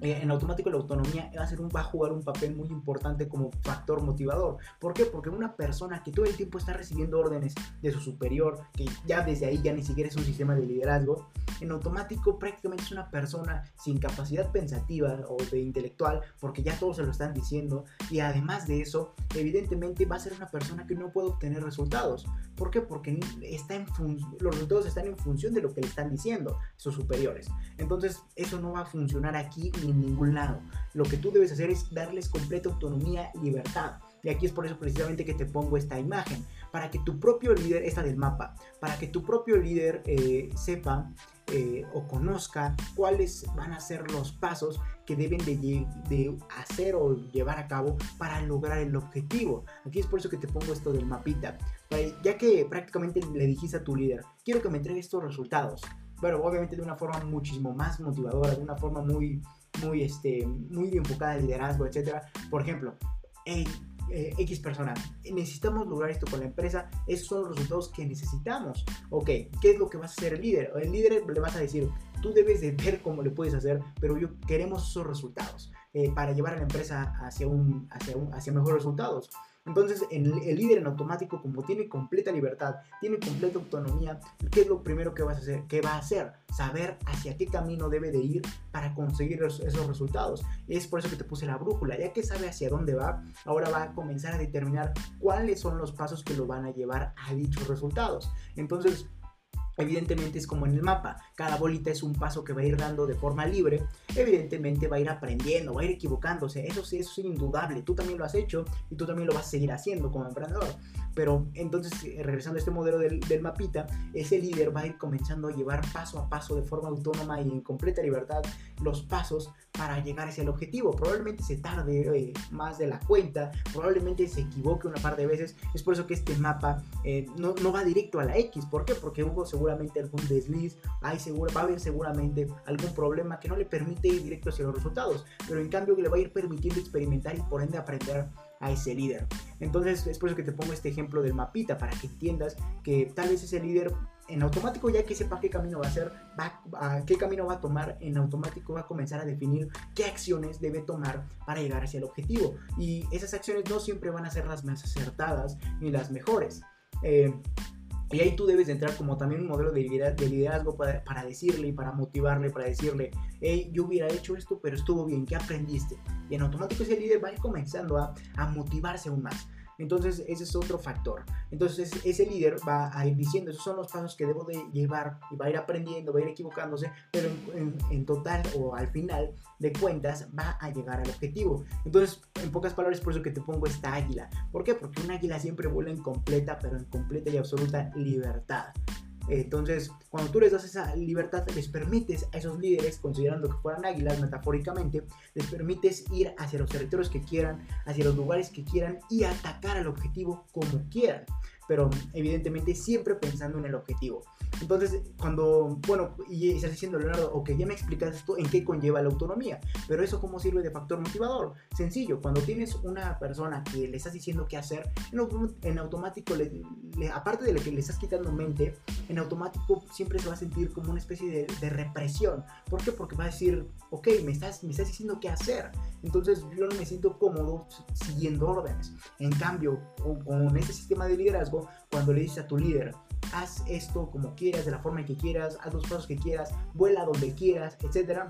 eh, en automático la autonomía va a, ser un, va a jugar un papel muy importante como factor motivador. ¿Por qué? Porque una persona que todo el tiempo está recibiendo órdenes de su superior, que ya desde ahí ya ni siquiera es un sistema de liderazgo, en automático prácticamente es una persona sin capacidad pensativa o de intelectual, porque ya todos se lo están diciendo, y además de eso, evidentemente va a ser una persona que no puede obtener resultados. ¿Por qué? Porque está en los resultados están en función de lo que le están diciendo sus superiores. Entonces, eso no va a funcionar aquí ni en ningún lado. Lo que tú debes hacer es darles completa autonomía y libertad. Y aquí es por eso precisamente que te pongo esta imagen, para que tu propio líder, esta del mapa, para que tu propio líder eh, sepa eh, o conozca cuáles van a ser los pasos que deben de, hacer o llevar a cabo para lograr el objetivo. Aquí es por eso que te pongo esto del mapita. Ya que prácticamente le dijiste a tu líder, quiero que me entregue estos resultados. Bueno, obviamente de una forma muchísimo más motivadora, de una forma muy, muy, este, muy enfocada al liderazgo, etc. Por ejemplo, hey, eh, X persona, necesitamos lograr esto con la empresa, esos son los resultados que necesitamos. Ok, ¿qué es lo que vas a hacer el líder? El líder le vas a decir, tú debes de ver cómo le puedes hacer, pero yo queremos esos resultados eh, para llevar a la empresa hacia, un, hacia, un, hacia mejores resultados. Entonces, el, líder en automático, como tiene completa libertad, tiene completa autonomía, ¿qué es lo primero que vas a hacer? ¿Qué va a hacer? Saber hacia qué camino debe de ir para conseguir esos resultados. Es por eso que te puse la brújula. Ya que sabe hacia dónde va, ahora va a comenzar a determinar cuáles son los pasos que lo van a llevar a dichos resultados. Entonces, Evidentemente es como en el mapa, cada bolita es un paso que va a ir dando de forma libre, evidentemente va a ir aprendiendo, va a ir equivocándose, eso sí, eso es indudable, tú también lo has hecho y tú también lo vas a seguir haciendo como emprendedor. Pero entonces, eh, regresando a este modelo del, del, mapita, ese líder va a ir comenzando a llevar paso a paso de forma autónoma y en completa libertad los pasos para llegar hacia el objetivo. Probablemente se tarde eh, más de la cuenta, probablemente se equivoque una par de veces. Es por eso que este mapa eh, no, no, va directo a la X. ¿Por qué? Porque hubo seguramente algún desliz, hay seguro, va a haber seguramente algún problema que no le permite ir directo hacia los resultados. Pero en cambio le va a ir permitiendo experimentar y por ende aprender a ese líder. Entonces es por eso que te pongo este ejemplo del mapita para que entiendas que tal vez ese líder en automático ya que sepa qué camino va a hacer, va a, qué camino va a tomar, en automático va a comenzar a definir qué acciones debe tomar para llegar hacia el objetivo. Y esas acciones no siempre van a ser las más acertadas ni las mejores. Eh, y ahí tú debes de entrar como también un modelo de liderazgo para, para, decirle para motivarle, para decirle, hey, yo hubiera hecho esto, pero estuvo bien, ¿qué aprendiste? Y en automático ese líder va a ir comenzando a, a motivarse aún más. Entonces, ese es otro factor. Entonces, ese líder va a ir diciendo, esos son los pasos que debo de llevar y va a ir aprendiendo, va a ir equivocándose, pero en, total o al final de cuentas va a llegar al objetivo. Entonces, en pocas palabras, por eso que te pongo esta águila. ¿Por qué? Porque un águila siempre vuela en completa, pero en completa y absoluta libertad. Entonces, cuando tú les das esa libertad, les permites a esos líderes, considerando que fueran águilas metafóricamente, les permites ir hacia los territorios que quieran, hacia los lugares que quieran y atacar al objetivo como quieran. Pero evidentemente siempre pensando en el objetivo. Entonces, cuando, bueno, y estás diciendo, Leonardo, ok, ya me explicas esto en qué conlleva la autonomía, pero eso cómo sirve de factor motivador. Sencillo, cuando tienes una persona que le estás diciendo qué hacer, en, automático, aparte de lo que le estás quitando mente, en automático siempre se va a sentir como una especie de, represión. ¿Por qué? Porque va a decir, ok, me estás, me estás diciendo qué hacer. Entonces yo no me siento cómodo siguiendo órdenes. En cambio, con este sistema de liderazgo, cuando le dices a tu líder, haz esto como quieras, de la forma que quieras, haz los pasos que quieras, vuela donde quieras, etc.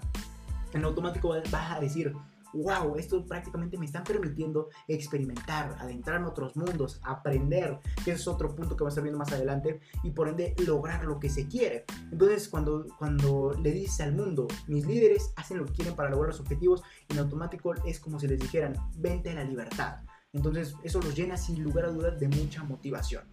En automático vas a decir, wow, esto prácticamente me están permitiendo experimentar, adentrar en otros mundos, aprender, que es otro punto que va a estar viendo más adelante, y por ende lograr lo que se quiere. Entonces, cuando, cuando le dices al mundo, mis líderes hacen lo que quieren para lograr los objetivos, en automático es como si les dijeran, vente a la libertad. Entonces, eso los llena sin lugar a dudas de mucha motivación.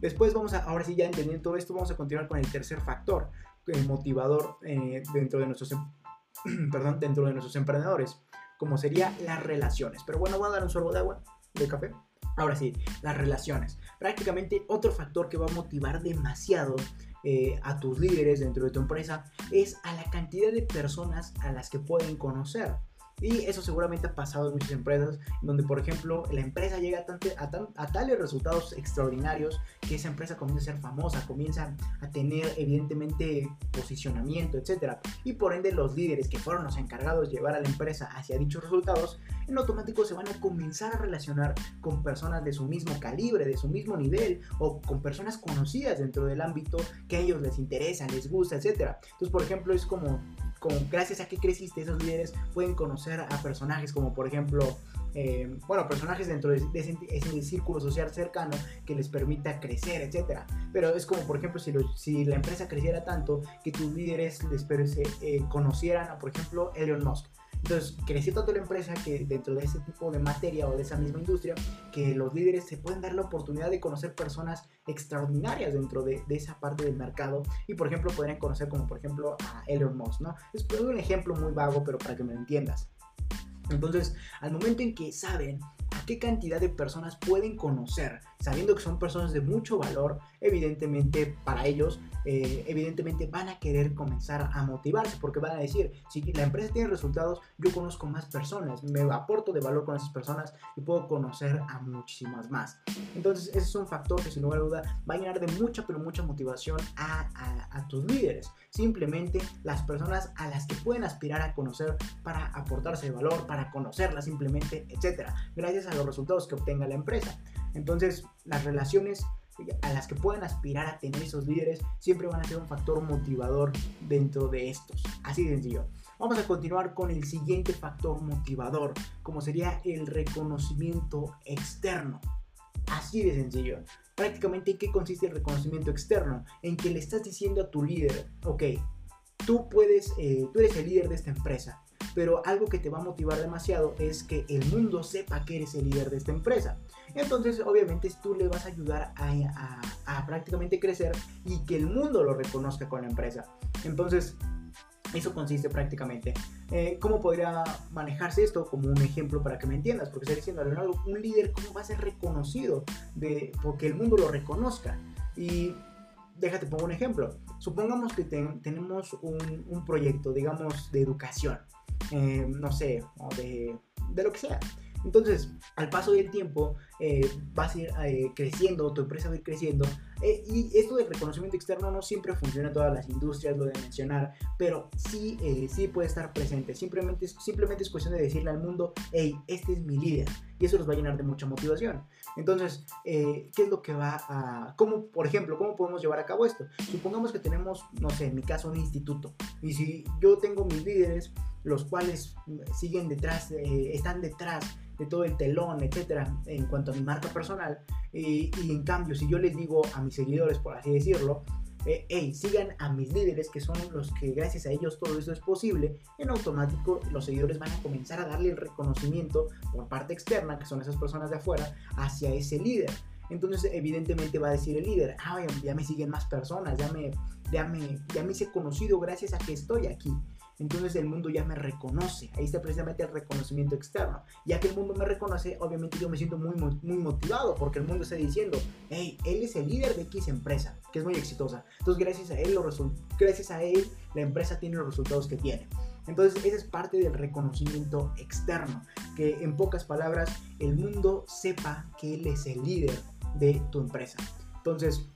Después vamos a, ahora sí ya entendiendo todo esto, vamos a continuar con el tercer factor, el motivador eh, dentro de nuestros, em, perdón, dentro de nuestros emprendedores, como sería las relaciones. Pero bueno, voy a dar un sorbo de agua, de café. Ahora sí, las relaciones. Prácticamente otro factor que va a motivar demasiado eh, a tus líderes dentro de tu empresa es a la cantidad de personas a las que pueden conocer. Y eso seguramente ha pasado en muchas empresas, donde por ejemplo la empresa llega a, a, tales resultados extraordinarios que esa empresa comienza a ser famosa, comienza a tener evidentemente posicionamiento, etc. Y por ende los líderes que fueron los encargados de llevar a la empresa hacia dichos resultados, en automático se van a comenzar a relacionar con personas de su mismo calibre, de su mismo nivel, o con personas conocidas dentro del ámbito que a ellos les interesa, les gusta, etc. Entonces, por ejemplo, es como gracias a que creciste, esos líderes pueden conocer a personajes como por ejemplo, eh, bueno, personajes dentro de, ese, círculo social cercano que les permita crecer, etc. Pero es como por ejemplo si, si la empresa creciera tanto que tus líderes les eh, conocieran a por ejemplo Elon Musk. Entonces, creció tanto la empresa que dentro de ese tipo de materia o de esa misma industria, que los líderes se pueden dar la oportunidad de conocer personas extraordinarias dentro de, esa parte del mercado y, por ejemplo, podrían conocer como, por ejemplo, a Elon Musk, ¿no? Es un ejemplo muy vago, pero para que me entiendas. Entonces, al momento en que saben a qué cantidad de personas pueden conocer, sabiendo que son personas de mucho valor, evidentemente para ellos, eh, evidentemente van a querer comenzar a motivarse porque van a decir, si la empresa tiene resultados, yo conozco más personas, me aporto de valor con esas personas y puedo conocer a muchísimas más. Entonces, ese es un factor que sin lugar a duda va a llenar de mucha, pero mucha motivación a, a tus líderes. Simplemente las personas a las que pueden aspirar a conocer para aportarse de valor, para conocerlas simplemente, etcétera, gracias a los resultados que obtenga la empresa. Entonces, las relaciones a las que pueden aspirar a tener esos líderes siempre van a ser un factor motivador dentro de estos. Así de sencillo. Vamos a continuar con el siguiente factor motivador, como sería el reconocimiento externo. Así de sencillo. Prácticamente, ¿en qué consiste el reconocimiento externo? En que le estás diciendo a tu líder, ok, tú puedes, eh, tú eres el líder de esta empresa, pero algo que te va a motivar demasiado es que el mundo sepa que eres el líder de esta empresa. Entonces, obviamente, tú le vas a ayudar a, prácticamente crecer y que el mundo lo reconozca con la empresa. Entonces, eso consiste prácticamente. Eh, ¿Cómo podría manejarse esto? Como un ejemplo para que me entiendas, porque estoy diciendo, Leonardo, un líder, ¿cómo va a ser reconocido? De, porque el mundo lo reconozca. Y déjate, pongo un ejemplo. Supongamos que tenemos un, un, proyecto, digamos, de educación. Eh, no sé, de, de, lo que sea. Entonces, al paso del tiempo, eh, vas a ir eh, creciendo, tu empresa va a ir creciendo Eh, y esto del reconocimiento externo no siempre funciona en todas las industrias, lo de mencionar, pero sí, eh, sí puede estar presente. Simplemente, simplemente es cuestión de decirle al mundo, hey, este es mi líder. Y eso los va a llenar de mucha motivación. Entonces, eh, ¿qué es lo que va a... ¿Cómo, por ejemplo, cómo podemos llevar a cabo esto? Supongamos que tenemos, no sé, en mi caso, un instituto. Y si yo tengo mis líderes, los cuales siguen detrás, están detrás de todo el telón, etcétera, en cuanto a mi marca personal. Y, en cambio, si yo les digo a mis seguidores, por así decirlo, eh, hey, sigan a mis líderes, que son los que gracias a ellos todo eso es posible, en automático los seguidores van a comenzar a darle el reconocimiento por parte externa, que son esas personas de afuera, hacia ese líder. Entonces, evidentemente va a decir el líder, ah, ya me siguen más personas, ya me, ya me, ya me hice conocido gracias a que estoy aquí entonces el mundo ya me reconoce. Ahí está precisamente el reconocimiento externo. Ya que el mundo me reconoce, obviamente yo me siento muy, muy motivado porque el mundo está diciendo, hey, él es el líder de X empresa, que es muy exitosa. Entonces gracias a él, gracias a él la empresa tiene los resultados que tiene. Entonces esa es parte del reconocimiento externo, que en pocas palabras el mundo sepa que él es el líder de tu empresa. Entonces,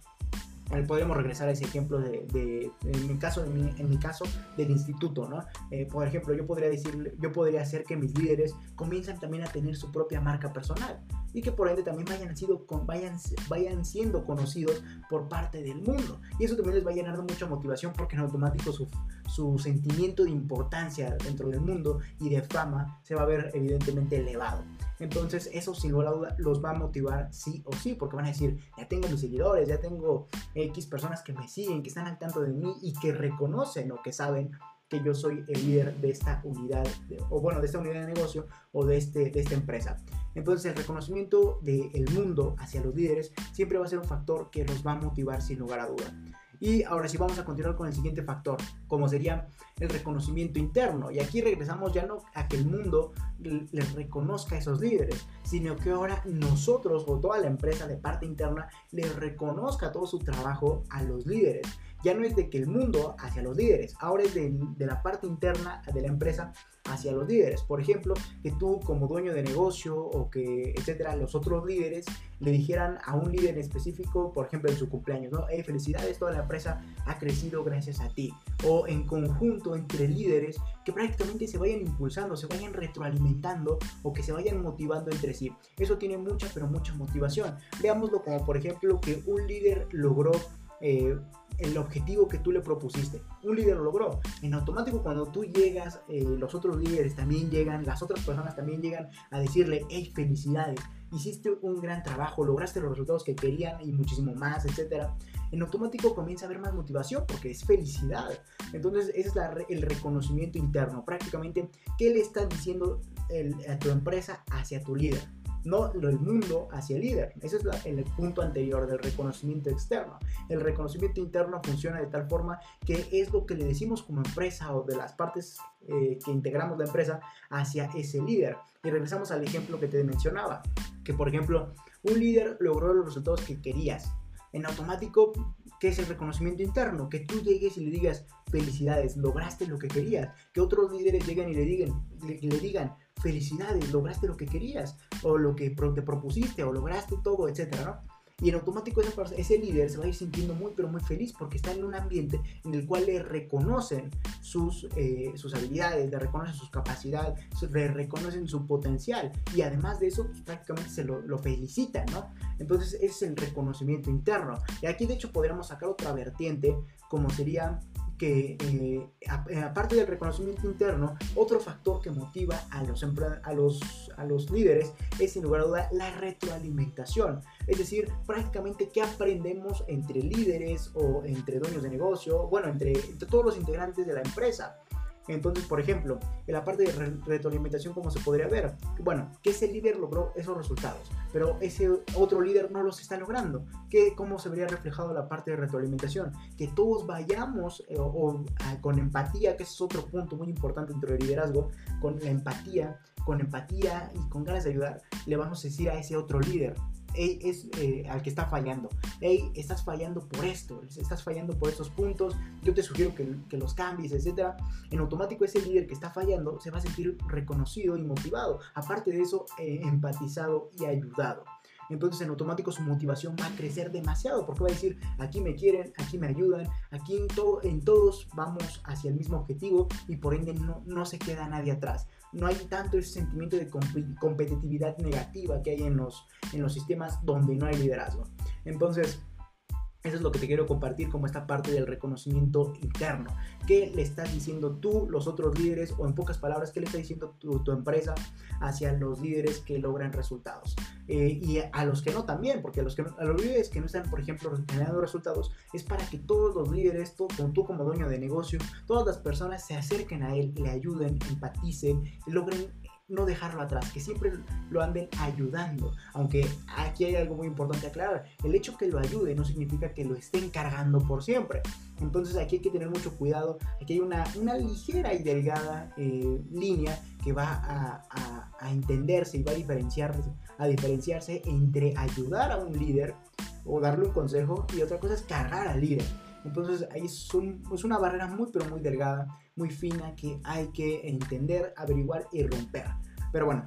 podemos regresar a ese ejemplo de, en, mi caso, en, mi, caso del instituto, ¿no? Eh, por ejemplo, yo podría decir, yo podría hacer que mis líderes comiencen también a tener su propia marca personal y que por ende también vayan, sido, vayan, vayan siendo conocidos por parte del mundo. Y eso también les va a llenar de mucha motivación porque en automático su, su sentimiento de importancia dentro del mundo y de fama se va a ver evidentemente elevado. Entonces eso sin duda los va a motivar sí o sí, porque van a decir, ya tengo mis seguidores, ya tengo X personas que me siguen, que están al tanto de mí y que reconocen o que saben que yo soy el líder de esta unidad, o bueno, de esta unidad de negocio o de, este, de esta empresa. Entonces el reconocimiento del mundo hacia los líderes siempre va a ser un factor que los va a motivar sin lugar a duda. Y ahora sí vamos a continuar con el siguiente factor, como sería el reconocimiento interno. Y aquí regresamos ya no a que el mundo les reconozca a esos líderes, sino que ahora nosotros o toda la empresa de parte interna les reconozca todo su trabajo a los líderes ya no es de que el mundo hacia los líderes, ahora es de, la parte interna de la empresa hacia los líderes. Por ejemplo, que tú como dueño de negocio o que, etcétera, los otros líderes le dijeran a un líder específico, por ejemplo, en su cumpleaños, ¿no? Hey, felicidades, toda la empresa ha crecido gracias a ti. O en conjunto entre líderes que prácticamente se vayan impulsando, se vayan retroalimentando o que se vayan motivando entre sí. Eso tiene mucha, pero mucha motivación. Veámoslo como, por ejemplo, que un líder logró eh, el objetivo que tú le propusiste. Un líder lo logró. En automático cuando tú llegas, eh, los otros líderes también llegan, las otras personas también llegan a decirle, hey, felicidades, hiciste un gran trabajo, lograste los resultados que querían y muchísimo más, etc. En automático comienza a haber más motivación porque es felicidad. Entonces ese es el reconocimiento interno. Prácticamente, ¿qué le estás diciendo a tu empresa hacia tu líder? No el mundo hacia el líder. Ese es el punto anterior del reconocimiento externo. El reconocimiento interno funciona de tal forma que es lo que le decimos como empresa o de las partes eh, que integramos la empresa hacia ese líder. Y regresamos al ejemplo que te mencionaba, que por ejemplo, un líder logró los resultados que querías. En automático, ¿qué es el reconocimiento interno? Que tú llegues y le digas, felicidades, lograste lo que querías. Que otros líderes lleguen y le digan felicidades, lograste lo que querías, o lo que te propusiste, o lograste todo, etcétera, ¿no? Y en automático ese líder se va a ir sintiendo muy, pero muy feliz porque está en un ambiente en el cual le reconocen sus, eh, sus habilidades, le reconocen sus capacidades, le reconocen su potencial. Y además de eso, pues, prácticamente se lo, felicitan, ¿no? Entonces, es el reconocimiento interno. Y aquí, de hecho, podríamos sacar otra vertiente, como sería que eh, eh, aparte del reconocimiento interno, otro factor que motiva a los, a los, a los líderes es sin lugar a duda la retroalimentación. Es decir, prácticamente qué aprendemos entre líderes o entre dueños de negocio, bueno, entre, entre todos los integrantes de la empresa. Entonces, por ejemplo, en la parte de retroalimentación, ¿cómo se podría ver? Bueno, que ese líder logró esos resultados, pero ese otro líder no los está logrando. ¿Qué, ¿Cómo se vería reflejado la parte de retroalimentación? Que todos vayamos eh, con empatía, que es otro punto muy importante dentro del liderazgo, con la empatía, con empatía y con ganas de ayudar, le vamos a decir a ese otro líder, es eh, al que está fallando. Hey, estás fallando por esto, estás fallando por estos puntos, yo te sugiero que, los cambies, etc. En automático ese líder que está fallando se va a sentir reconocido y motivado. Aparte de eso, eh, empatizado y ayudado. entonces en automático su motivación va a crecer demasiado porque va a decir, aquí me quieren, aquí me ayudan, aquí en, todo, en todos vamos hacia el mismo objetivo y por ende no se queda nadie atrás. No hay tanto ese sentimiento de competitividad negativa que hay en los, en los sistemas donde no hay liderazgo. Entonces, eso es lo que te quiero compartir como esta parte del reconocimiento interno. ¿Qué le estás diciendo tú, los otros líderes, o en pocas palabras, qué le está diciendo tu, empresa hacia los líderes que logran resultados? Eh, y a los que no también, porque a los, que a los líderes que no están, por ejemplo, generando resultados, es para que todos los líderes, tú, tú como dueño de negocio, todas las personas se acerquen a él, le ayuden, empaticen, logren no dejarlo atrás, que siempre lo anden ayudando. Aunque aquí hay algo muy importante aclarar, el hecho que lo ayude no significa que lo estén cargando por siempre. Entonces aquí hay que tener mucho cuidado, aquí hay una, una ligera y delgada eh, línea que va a, entenderse y va a diferenciarse, a diferenciarse entre ayudar a un líder o darle un consejo y otra cosa es cargar al líder. Entonces ahí es una barrera muy pero muy delgada muy fina que hay que entender, averiguar y romper. Pero bueno,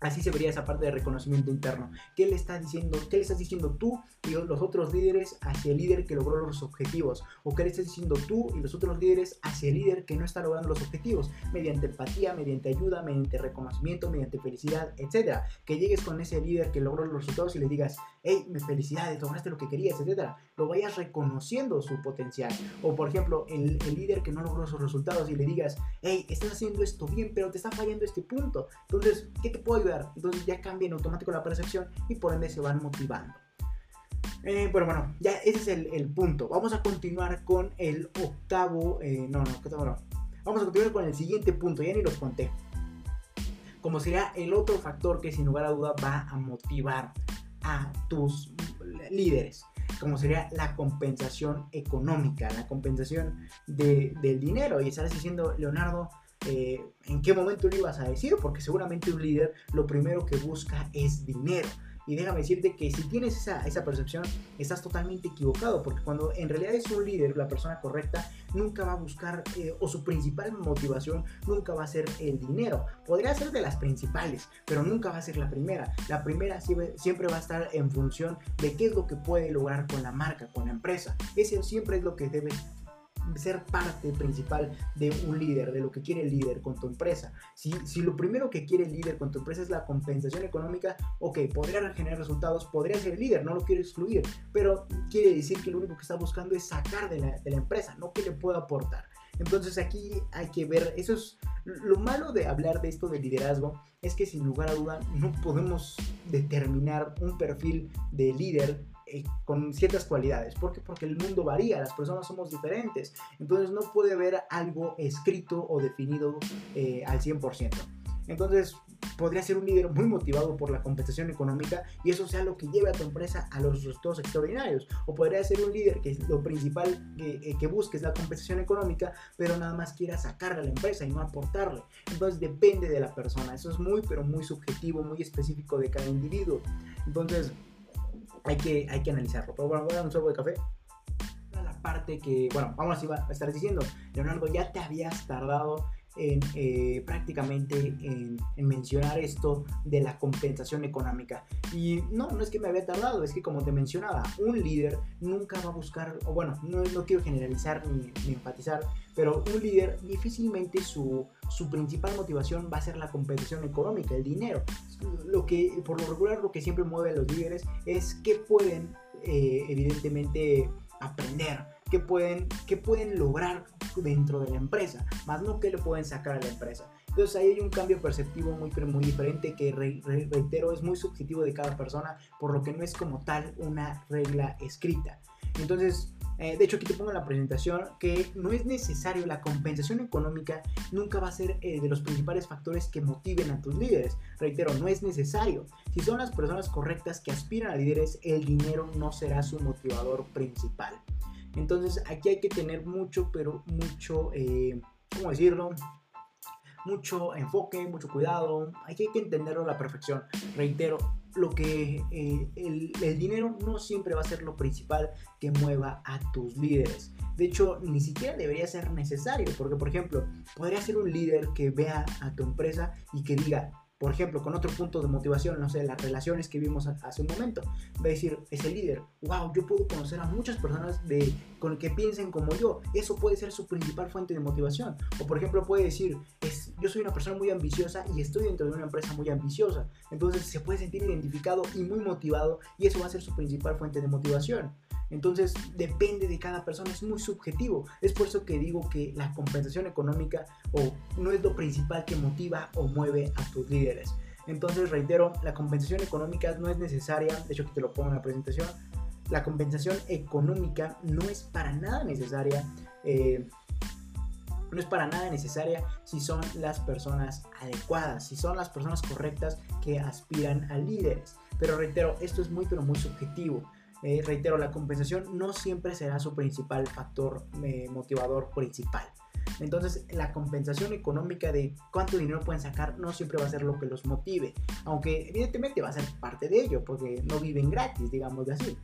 Así se vería esa parte de reconocimiento interno. ¿Qué le estás diciendo? ¿Qué le estás diciendo tú y los otros líderes hacia el líder que logró los objetivos? ¿O qué le estás diciendo tú y los otros líderes hacia el líder que no está logrando los objetivos? Mediante empatía, mediante ayuda, mediante reconocimiento, mediante felicidad, etc. Que llegues con ese líder que logró los resultados y le digas, hey, me felicidades, lograste lo que querías, etc. Lo vayas reconociendo su potencial. O por ejemplo, el, el líder que no logró sus resultados y le digas, hey, estás haciendo esto bien, pero te está fallando este punto. Entonces, ¿qué te puedo? Entonces ya cambia en automático la percepción y por ende se van motivando. Eh, pero bueno, ya ese es el, punto. Vamos a continuar con el octavo. Eh, no, no, no. Vamos a continuar con el siguiente punto. Ya ni los conté. Como sería el otro factor que sin lugar a duda va a motivar a tus líderes. Como sería la compensación económica, la compensación del dinero. Y estarás diciendo, Leonardo, eh, en qué momento lo ibas a decir, porque seguramente un líder lo primero que busca es dinero. Y déjame decirte que si tienes esa, percepción, estás totalmente equivocado, porque cuando en realidad es un líder, la persona correcta, nunca va a buscar, eh, o su principal motivación nunca va a ser el dinero. Podría ser de las principales, pero nunca va a ser la primera. La primera siempre va a estar en función de qué es lo que puede lograr con la marca, con la empresa. Ese siempre es lo que debe ser parte principal de un líder, de lo que quiere el líder con tu empresa. Si, si lo primero que quiere el líder con tu empresa es la compensación económica, ok, podría generar resultados, podría ser el líder, no lo quiero excluir, pero quiere decir que lo único que está buscando es sacar de la, de la empresa, no que le pueda aportar. Entonces aquí hay que ver, eso es lo malo de hablar de esto de liderazgo, es que sin lugar a duda no podemos determinar un perfil de líder eh, con ciertas cualidades. ¿Por qué? Porque el mundo varía, las personas somos diferentes. Entonces no puede haber algo escrito o definido eh, al 100%. Entonces podría ser un líder muy motivado por la compensación económica y eso sea lo que lleve a tu empresa a los resultados extraordinarios. O podría ser un líder que lo principal que, eh, que busque es la compensación económica, pero nada más quiera sacarle a la empresa y no aportarle. Entonces depende de la persona. Eso es muy, pero muy subjetivo, muy específico de cada individuo. Entonces hay que, hay que analizarlo. Pero bueno, voy a dar un sorbo de café. La parte que, bueno, vamos a estar diciendo, Leonardo, ya te habías tardado en, eh, prácticamente en, mencionar esto de la compensación económica. Y no, no es que me había tardado, es que como te mencionaba, un líder nunca va a buscar, o bueno, no, no quiero generalizar ni, ni, enfatizar, pero un líder difícilmente su, su principal motivación va a ser la compensación económica, el dinero. Lo que, por lo regular, lo que siempre mueve a los líderes es que pueden, eh, evidentemente, aprender, que pueden, que pueden lograr dentro de la empresa, más no que le pueden sacar a la empresa. Entonces ahí hay un cambio perceptivo muy, muy diferente que reitero es muy subjetivo de cada persona, por lo que no es como tal una regla escrita. Entonces, eh, de hecho, aquí te pongo en la presentación que no es necesario, la compensación económica nunca va a ser eh, de los principales factores que motiven a tus líderes. Reitero, no es necesario. Si son las personas correctas que aspiran a líderes, el dinero no será su motivador principal. Entonces aquí hay que tener mucho, pero mucho, eh, ¿cómo decirlo? Mucho enfoque, mucho cuidado. Hay que, entenderlo a la perfección. Reitero, lo que eh, el, el, dinero no siempre va a ser lo principal que mueva a tus líderes. De hecho, ni siquiera debería ser necesario, porque por ejemplo, podría ser un líder que vea a tu empresa y que diga, por ejemplo, con otro punto de motivación, no sé, las relaciones que vimos hace un momento. Va a decir, ese líder, wow, yo puedo conocer a muchas personas de, con que piensen como yo. Eso puede ser su principal fuente de motivación. O por ejemplo, puede decir, es, yo soy una persona muy ambiciosa y estoy dentro de una empresa muy ambiciosa. Entonces se puede sentir identificado y muy motivado y eso va a ser su principal fuente de motivación. Entonces depende de cada persona, es muy subjetivo. Es por eso que digo que la compensación económica o no es lo principal que motiva o mueve a tus líderes. Entonces reitero, la compensación económica no es necesaria, de hecho aquí te lo pongo en la presentación, la compensación económica no es para nada necesaria. Eh, no es para nada necesaria si son las personas adecuadas, si son las personas correctas que aspiran a líderes. Pero reitero, esto es muy pero muy subjetivo. Eh, reitero, la compensación no siempre será su principal factor eh, motivador principal. Entonces, la compensación económica de cuánto dinero pueden sacar no siempre va a ser lo que los motive, aunque evidentemente va a ser parte de ello, porque no viven gratis, digamos de así.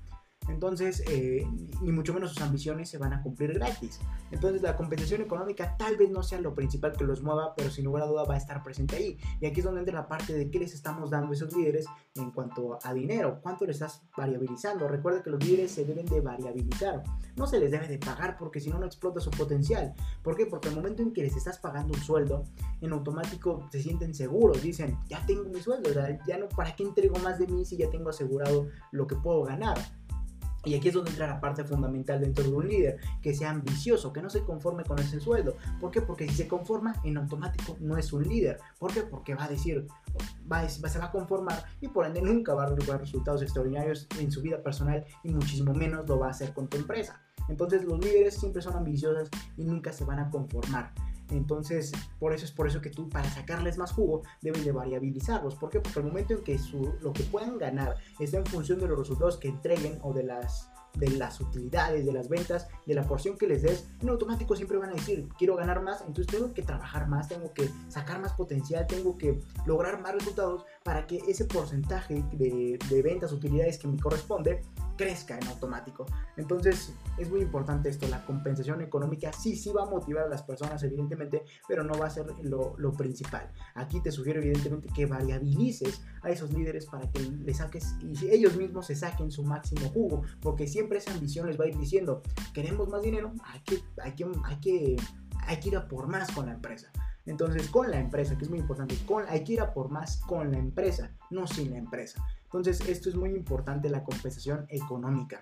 Entonces, eh, ni mucho menos sus ambiciones se van a cumplir gratis. Entonces, la compensación económica tal vez no sea lo principal que los mueva, pero sin lugar a duda va a estar presente ahí. Y aquí es donde entra la parte de qué les estamos dando a esos líderes en cuanto a dinero, cuánto les estás variabilizando. Recuerda que los líderes se deben de variabilizar. No se les debe de pagar porque si no, no explota su potencial. ¿Por qué? Porque al momento en que les estás pagando un sueldo, en automático se sienten seguros. Dicen, ya tengo mi sueldo, ya no, ¿para qué entrego más de mí si ya tengo asegurado lo que puedo ganar? Y aquí es donde entra la parte fundamental dentro de un líder, que sea ambicioso, que no se conforme con ese sueldo. ¿Por qué? Porque si se conforma, en automático no es un líder. ¿Por qué? Porque va a decir, va se va a conformar y por ende nunca va a lograr resultados extraordinarios en su vida personal y muchísimo menos lo va a hacer con tu empresa. Entonces los líderes siempre son ambiciosos y nunca se van a conformar. Entonces, por eso es por eso que tú, para sacarles más jugo, deben de variabilizarlos. ¿Por qué? Porque al momento en que su, lo que puedan ganar está en función de los resultados que entreguen o de las de las utilidades, de las ventas, de la porción que les des, en automático siempre van a decir, quiero ganar más, entonces tengo que trabajar más, tengo que sacar más potencial, tengo que lograr más resultados para que ese porcentaje de, de ventas, utilidades que me corresponde, crezca en automático. Entonces es muy importante esto, la compensación económica sí, sí va a motivar a las personas evidentemente, pero no va a ser lo, lo principal. Aquí te sugiero evidentemente que variabilices a esos líderes para que les saques y ellos mismos se saquen su máximo jugo, porque siempre esa ambición les va a ir diciendo, queremos más dinero, hay que, hay que, hay que, hay que ir a por más con la empresa. Entonces, con la empresa, que es muy importante, con, hay que ir a por más con la empresa, no sin la empresa. Entonces, esto es muy importante, la compensación económica.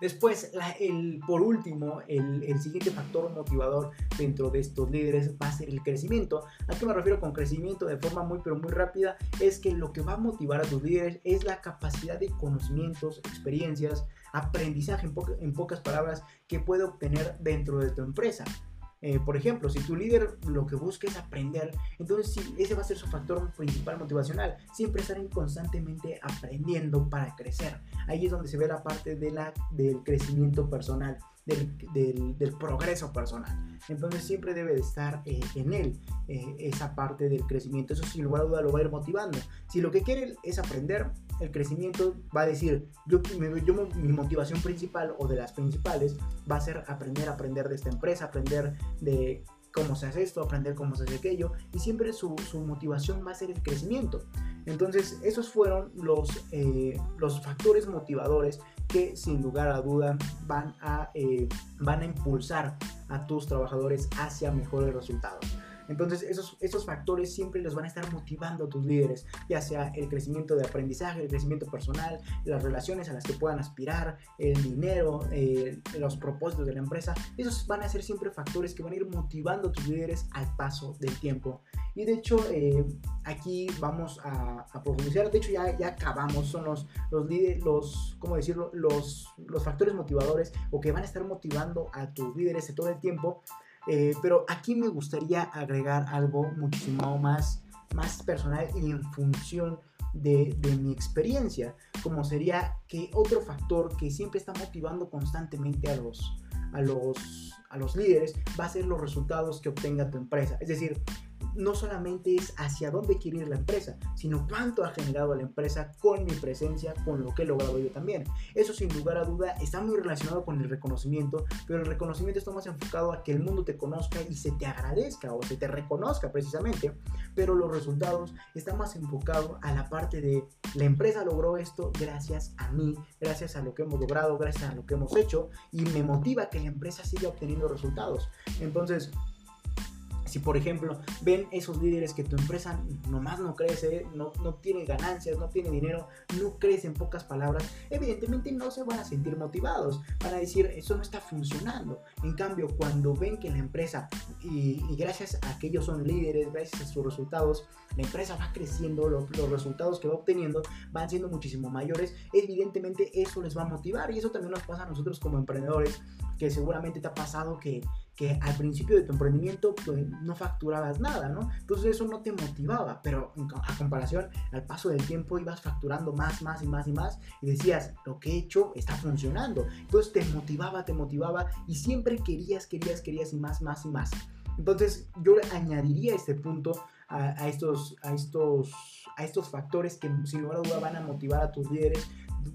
Después, el, por último, el, el, siguiente factor motivador dentro de estos líderes va a ser el crecimiento. ¿A qué me refiero con crecimiento de forma muy pero muy rápida? Es que lo que va a motivar a tus líderes es la capacidad de conocimientos, experiencias, aprendizaje en, en pocas palabras que puede obtener dentro de tu empresa. Eh, por ejemplo, si tu líder lo que busca es aprender, entonces sí, ese va a ser su factor principal motivacional. Siempre estar constantemente aprendiendo para crecer. Ahí es donde se ve la parte de la, del crecimiento personal del, del, progreso personal. Entonces siempre debe de estar eh, en él eh, esa parte del crecimiento. Eso sin lugar a duda lo va a ir motivando. Si lo que quiere es aprender, el crecimiento va a decir, yo, yo, mi motivación principal o de las principales va a ser aprender, aprender de esta empresa, aprender de cómo se hace esto, aprender cómo se hace aquello, y siempre su, su motivación va a ser el crecimiento. Entonces, esos fueron los, eh, los factores motivadores que sin lugar a duda van a, eh, van a impulsar a tus trabajadores hacia mejores resultados. Entonces esos, esos factores siempre los van a estar motivando a tus líderes, ya sea el crecimiento de aprendizaje, el crecimiento personal, las relaciones a las que puedan aspirar, el dinero, eh, los propósitos de la empresa. Esos van a ser siempre factores que van a ir motivando a tus líderes al paso del tiempo. Y de hecho eh, aquí vamos a, profundizar, de hecho ya, ya acabamos, son los, los líderes, los, ¿cómo decirlo? Los, los factores motivadores o que van a estar motivando a tus líderes de todo el tiempo eh, pero aquí me gustaría agregar algo muchísimo más, más personal y en función de, de, mi experiencia, como sería que otro factor que siempre está motivando constantemente a los, a los, a los líderes va a ser los resultados que obtenga tu empresa. Es decir, no solamente es hacia dónde quiere ir la empresa, sino cuánto ha generado la empresa con mi presencia, con lo que he logrado yo también. Eso sin lugar a duda está muy relacionado con el reconocimiento, pero el reconocimiento está más enfocado a que el mundo te conozca y se te agradezca o se te reconozca precisamente, pero los resultados están más enfocados a la parte de la empresa logró esto gracias a mí, gracias a lo que hemos logrado, gracias a lo que hemos hecho y me motiva que la empresa siga obteniendo resultados. Entonces, si por ejemplo ven esos líderes que tu empresa nomás no crece, no, no tiene ganancias, no tiene dinero, no crece en pocas palabras, evidentemente no se van a sentir motivados, van a decir eso no está funcionando. En cambio, cuando ven que la empresa, y, gracias a que ellos son líderes, gracias a sus resultados, la empresa va creciendo, los resultados que va obteniendo van siendo muchísimo mayores, evidentemente eso les va a motivar y eso también nos pasa a nosotros como emprendedores, que seguramente te ha pasado que que al principio de tu emprendimiento pues, no facturabas nada, ¿no? Entonces eso no te motivaba, pero a comparación, al paso del tiempo ibas facturando más, más y más y más y decías, lo que he hecho está funcionando. Entonces te motivaba, te motivaba y siempre querías, querías, querías y más, más y más. Entonces yo añadiría este punto a, estos, a, estos, a estos factores que sin lugar a duda van a motivar a tus líderes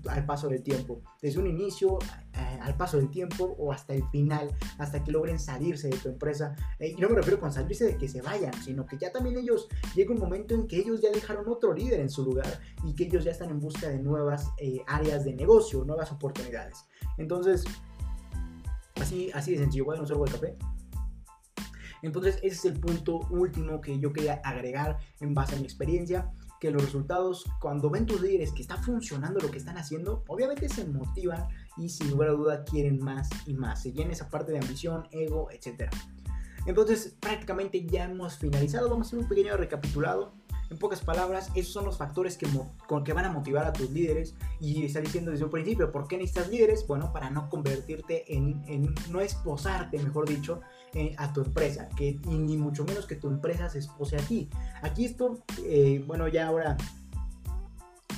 al paso del tiempo, desde un inicio eh, al paso del tiempo o hasta el final, hasta que logren salirse de tu empresa. Eh, y no me refiero con salirse de que se vayan, sino que ya también ellos llega un momento en que ellos ya dejaron otro líder en su lugar y que ellos ya están en busca de nuevas eh, áreas de negocio, nuevas oportunidades. Entonces, así, así de sencillo, voy a un sorbo de café. Entonces, ese es el punto último que yo quería agregar en base a mi experiencia que los resultados, cuando ven tus líderes que está funcionando lo que están haciendo, obviamente se motivan y sin lugar a duda quieren más y más. Se llena esa parte de ambición, ego, etc. Entonces prácticamente ya hemos finalizado. Vamos a hacer un pequeño recapitulado. En pocas palabras, esos son los factores que, con que van a motivar a tus líderes. Y está diciendo desde un principio, ¿por qué necesitas líderes? Bueno, para no convertirte en, en no esposarte, mejor dicho, eh, a tu empresa, que ni mucho menos que tu empresa se espose a ti. Aquí esto, eh, bueno, ya ahora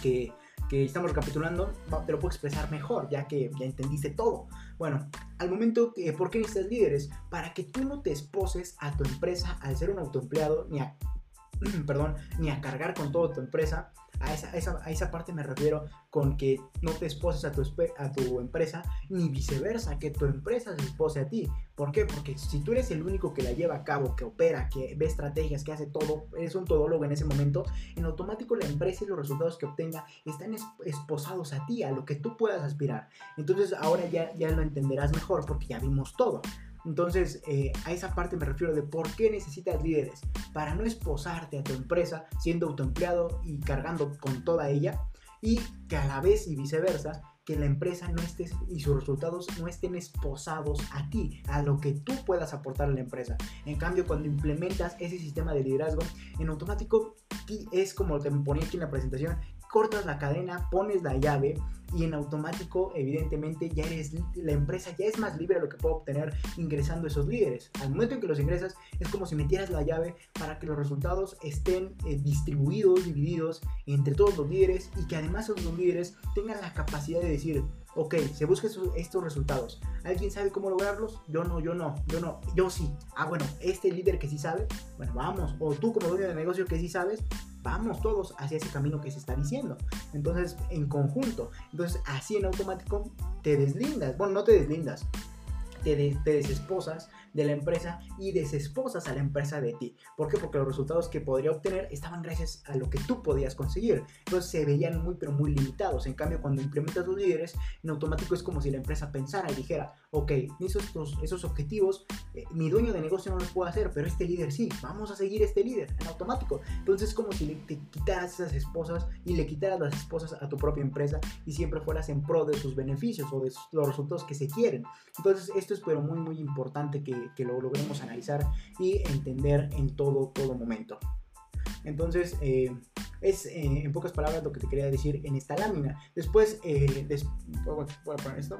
que, que, estamos recapitulando, te lo puedo expresar mejor, ya que ya entendiste todo. Bueno, al momento, que ¿por qué necesitas líderes? Para que tú no te esposes a tu empresa al ser un autoempleado, ni a, perdón, ni a cargar con toda tu empresa, a esa, a esa, parte me refiero con que no te esposes a tu, a tu empresa, ni viceversa, que tu empresa se espose a ti. ¿Por qué? Porque si tú eres el único que la lleva a cabo, que opera, que ve estrategias, que hace todo, eres un todólogo en ese momento, en automático la empresa y los resultados que obtenga están esposados a ti, a lo que tú puedas aspirar. Entonces ahora ya, ya lo entenderás mejor porque ya vimos todo. Entonces, eh, a esa parte me refiero de por qué necesitas líderes. Para no esposarte a tu empresa siendo autoempleado y cargando con toda ella. Y que a la vez y viceversa, que la empresa no esté y sus resultados no estén esposados a ti, a lo que tú puedas aportar a la empresa. En cambio, cuando implementas ese sistema de liderazgo, en automático es como te ponía aquí en la presentación, cortas la cadena, pones la llave y en automático, evidentemente, ya eres, la empresa ya es más libre de lo que puede obtener ingresando esos líderes. Al momento en que los ingresas, es como si metieras la llave para que los resultados estén eh, distribuidos, divididos entre todos los líderes y que además esos líderes tengan la capacidad de decir, ok, se buscan estos resultados. ¿Alguien sabe cómo lograrlos? Yo no, yo no, yo no, yo sí. Ah, bueno, este líder que sí sabe, bueno, vamos. O tú como dueño de negocio que sí sabes, vamos todos hacia ese camino que se está diciendo. Entonces, en conjunto. Entonces, así en automático te deslindas. Bueno, no te deslindas. Te, te desesposas de la empresa y desesposas a la empresa de ti. ¿Por qué? Porque los resultados que podría obtener estaban gracias a lo que tú podías conseguir. Entonces se veían muy, pero muy limitados. En cambio, cuando implementas los líderes, en automático es como si la empresa pensara y dijera, ok, esos, esos objetivos, eh, mi dueño de negocio no los puede hacer, pero este líder sí, vamos a seguir este líder en automático. Entonces es como si le, te quitaras esas esposas y le quitaras las esposas a tu propia empresa y siempre fueras en pro de sus beneficios o de los resultados que se quieren. Entonces esto es pero muy muy importante que, que, lo logremos analizar y entender en todo, todo momento. Entonces, eh, es eh, en pocas palabras lo que te quería decir en esta lámina. Después, eh, poner esto.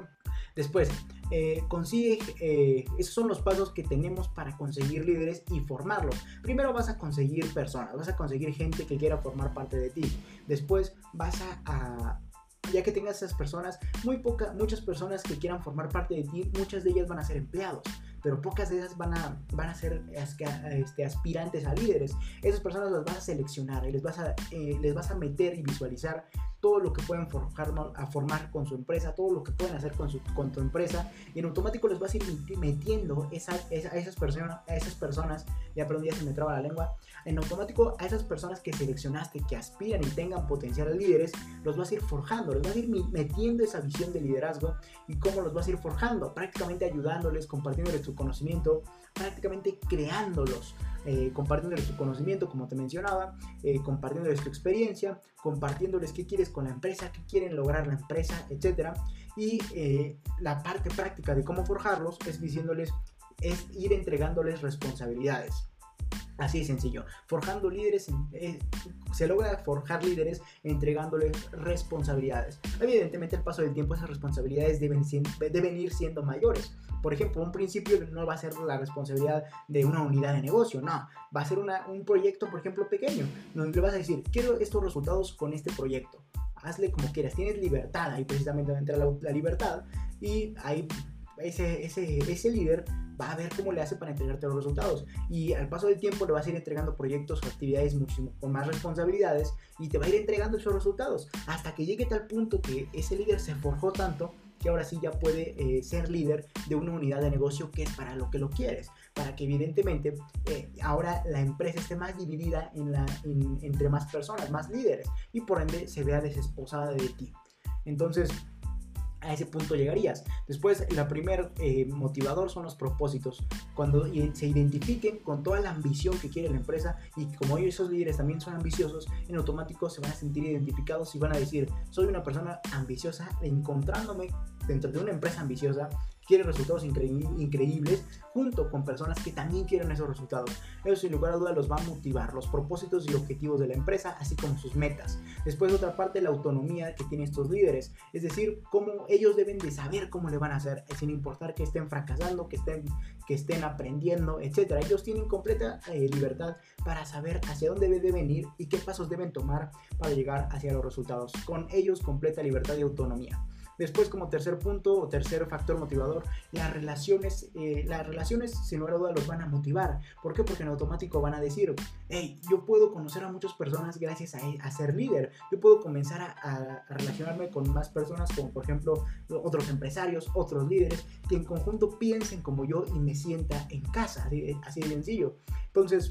Después, consigue, esos son los pasos que tenemos para conseguir líderes y formarlos. Primero vas a conseguir personas, vas a conseguir gente que quiera formar parte de ti. Después vas a ya que tengas esas personas, muy poca, muchas personas que quieran formar parte de ti, muchas de ellas van a ser empleados. Pero pocas de esas van a, van a ser este, aspirantes a líderes. Esas personas las vas a seleccionar y les vas a, eh, les vas a meter y visualizar todo lo que pueden forjar, a formar con su empresa, todo lo que pueden hacer con, su, con tu empresa, y en automático les vas a ir metiendo esa, a, esas personas, a esas personas, ya perdón, ya se me traba la lengua, en automático a esas personas que seleccionaste, que aspiran y tengan potencial líderes, los vas a ir forjando, los vas a ir metiendo esa visión de liderazgo y cómo los vas a ir forjando, prácticamente ayudándoles, compartiéndoles tu conocimiento, prácticamente creándolos eh, compartiéndoles tu conocimiento, como te mencionaba, eh, compartiéndoles tu experiencia, compartiéndoles qué quieres con la empresa, qué quieren lograr la empresa, etc. Y eh, la parte práctica de cómo forjarlos es diciéndoles, es ir entregándoles responsabilidades. Así de sencillo. Forjando líderes, se logra forjar líderes entregándoles responsabilidades. Evidentemente, al paso del tiempo, esas responsabilidades deben, deben ir siendo mayores. Por ejemplo, un principio no va a ser la responsabilidad de una unidad de negocio, no. Va a ser un proyecto, por ejemplo, pequeño, donde le vas a decir, quiero estos resultados con este proyecto. Hazle como quieras, tienes libertad, ahí precisamente entra la, la libertad y ahí ese, ese, ese líder va a ver cómo le hace para entregarte los resultados. Y al paso del tiempo le vas a ir entregando proyectos o actividades muchísimo con más responsabilidades y te va a ir entregando esos resultados hasta que llegue tal punto que ese líder se forjó tanto que ahora sí ya puede eh, ser líder de una unidad de negocio que es para lo que lo quieres, para que evidentemente eh, ahora la empresa esté más dividida entre más personas, más líderes, y por ende se vea desesposada de ti. Entonces, a ese punto llegarías. Después, el primer eh, motivador son los propósitos. Cuando se identifiquen con toda la ambición que quiere la empresa y como ellos, esos líderes también son ambiciosos, en automático se van a sentir identificados y van a decir, soy una persona ambiciosa, encontrándome dentro de una empresa ambiciosa, quiere resultados increíbles junto con personas que también quieren esos resultados. Eso sin lugar a dudas los va a motivar, los propósitos y objetivos de la empresa, así como sus metas. Después otra parte, la autonomía que tienen estos líderes, es decir, cómo ellos deben de saber cómo le van a hacer, sin importar que estén fracasando, que estén, que estén aprendiendo, etc. Ellos tienen completa eh, libertad para saber hacia dónde deben ir y qué pasos deben tomar para llegar hacia los resultados. Con ellos completa libertad y autonomía. Después, como tercer punto o tercer factor motivador, las relaciones, eh, las relaciones sin lugar a duda los van a motivar. ¿Por qué? Porque en automático van a decir, hey, yo puedo conocer a muchas personas gracias a, a ser líder. Yo puedo comenzar a, relacionarme con más personas, como por ejemplo otros empresarios, otros líderes, que en conjunto piensen como yo y me sienta en casa, así de sencillo. Entonces,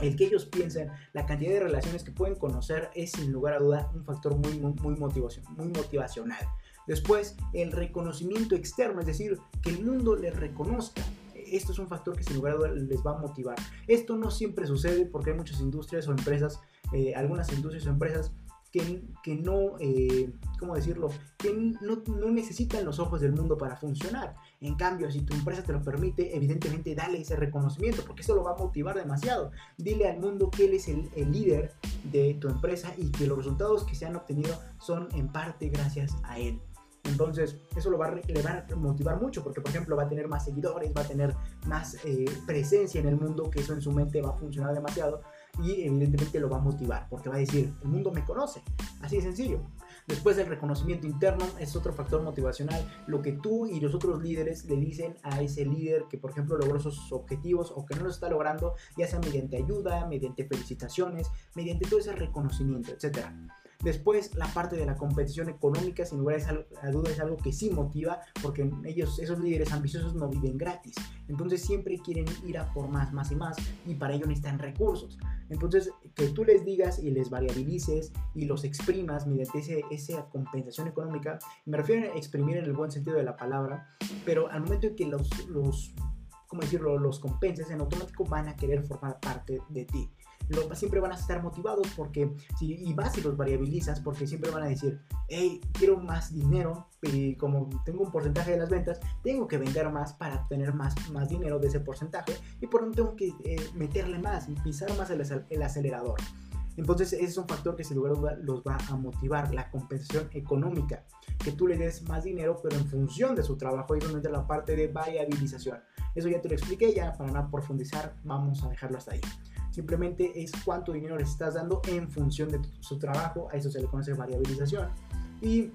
el que ellos piensen, la cantidad de relaciones que pueden conocer es sin lugar a duda un factor muy, muy, muy, motivación, muy motivacional. Después, el reconocimiento externo, es decir, que el mundo les reconozca. Esto es un factor que sin lugar a dudas les va a motivar. Esto no siempre sucede porque hay muchas industrias o empresas, eh, algunas industrias o empresas que, que, no, eh, ¿cómo decirlo? Que no, necesitan los ojos del mundo para funcionar. En cambio, si tu empresa te lo permite, evidentemente dale ese reconocimiento, porque eso lo va a motivar demasiado. Dile al mundo que él es el, el líder de tu empresa y que los resultados que se han obtenido son en parte gracias a él. Entonces, eso lo va le va a motivar mucho porque, por ejemplo, va a tener más seguidores, va a tener más eh, presencia en el mundo, que eso en su mente va a funcionar demasiado y evidentemente lo va a motivar porque va a decir, el mundo me conoce, así de sencillo. Después el reconocimiento interno es otro factor motivacional, lo que tú y los otros líderes le dicen a ese líder que por ejemplo logró sus objetivos o que no los está logrando, ya sea mediante ayuda, mediante felicitaciones, mediante todo ese reconocimiento, etcétera. Después, la parte de la competición económica, sin lugar a duda, es algo que sí motiva, porque ellos, esos líderes ambiciosos no viven gratis. Entonces, siempre quieren ir a por más, más y más, y para ello necesitan recursos. Entonces, que tú les digas y les variabilices y los exprimas mediante ese, esa compensación económica, me refiero a exprimir en el buen sentido de la palabra, pero al momento en que los, los ¿cómo decirlo?, los compenses, en automático van a querer formar parte de ti siempre van a estar motivados porque si y vas y los variabilizas porque siempre van a decir, hey, quiero más dinero y como tengo un porcentaje de las ventas, tengo que vender más para tener más, más dinero de ese porcentaje y por lo tanto tengo que eh, meterle más, pisar más el, el acelerador. Entonces ese es un factor que sin lugar a dudas los va a motivar, la compensación económica, que tú le des más dinero pero en función de su trabajo y donde entra la parte de variabilización. Eso ya te lo expliqué, ya para no profundizar vamos a dejarlo hasta ahí. Simplemente es cuánto dinero le estás dando en función de su trabajo. A eso se le conoce variabilización. Y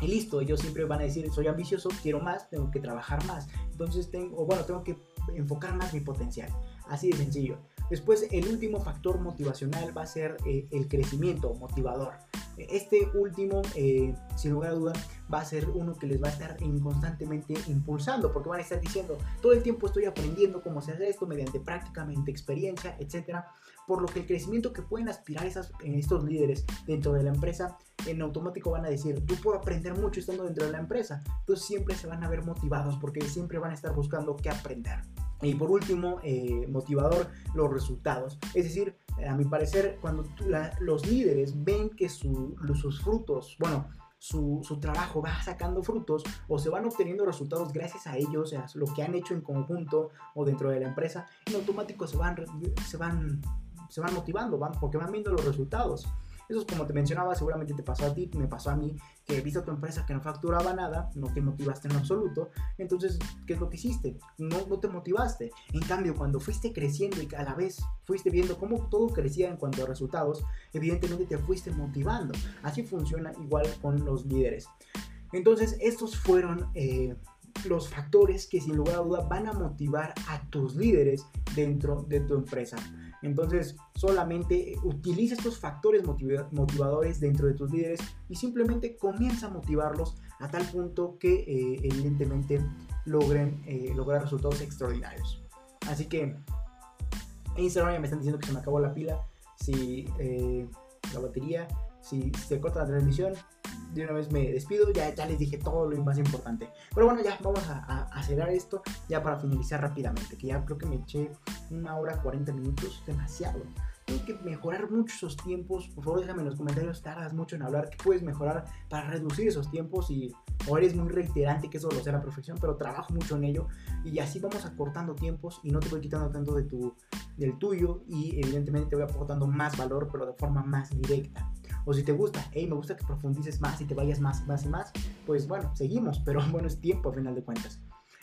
y listo, ellos siempre van a decir, soy ambicioso, quiero más, tengo que trabajar más. Entonces tengo, bueno, tengo que enfocar más mi potencial. Así de sencillo. Después, el último factor motivacional va a ser eh, el crecimiento motivador. Este último, eh, sin lugar a duda, va a ser uno que les va a estar constantemente impulsando, porque van a estar diciendo, todo el tiempo estoy aprendiendo cómo se hace esto mediante prácticamente experiencia, etcétera. Por lo que el crecimiento que pueden aspirar esas, estos líderes dentro de la empresa, en automático van a decir, yo puedo aprender mucho estando dentro de la empresa. Entonces siempre se van a ver motivados porque siempre van a estar buscando qué aprender. Y por último, eh, motivador, los resultados. Es decir, a mi parecer, cuando los líderes ven que sus frutos, bueno, su, su, trabajo va sacando frutos o se van obteniendo resultados gracias a ellos, sea, lo que han hecho en conjunto o dentro de la empresa, en automático se van, se van, se van motivando, van, porque van viendo los resultados. Eso es como te mencionaba, seguramente te pasó a ti, me pasó a mí, que viste a tu empresa que no facturaba nada, no te motivaste en absoluto, entonces, ¿qué es lo que hiciste? No, no te motivaste. En cambio, cuando fuiste creciendo y a la vez fuiste viendo cómo todo crecía en cuanto a resultados, evidentemente te fuiste motivando. Así funciona igual con los líderes. Entonces, estos fueron... Eh, los factores que sin lugar a duda van a motivar a tus líderes dentro de tu empresa. Entonces, solamente utiliza estos factores motivadores dentro de tus líderes y simplemente comienza a motivarlos a tal punto que eh, evidentemente logren eh, lograr resultados extraordinarios. Así que en Instagram ya me están diciendo que se me acabó la pila, si eh, la batería, si se corta la transmisión, de una vez me despido, ya, ya les dije todo lo más importante. Pero bueno, ya vamos a, a, cerrar esto ya para finalizar rápidamente, que ya creo que me eché una hora 40 minutos, demasiado. Tengo que mejorar mucho esos tiempos. Por favor, déjame en los comentarios, tardas mucho en hablar, qué puedes mejorar para reducir esos tiempos y o eres muy reiterante, que eso lo sé a la perfección, pero trabajo mucho en ello y así vamos acortando tiempos y no te voy quitando tanto de tu, del tuyo y evidentemente te voy aportando más valor, pero de forma más directa. O si te gusta, hey, me gusta que profundices más y te vayas más, más y más, pues bueno, seguimos, pero bueno, es tiempo al final de cuentas.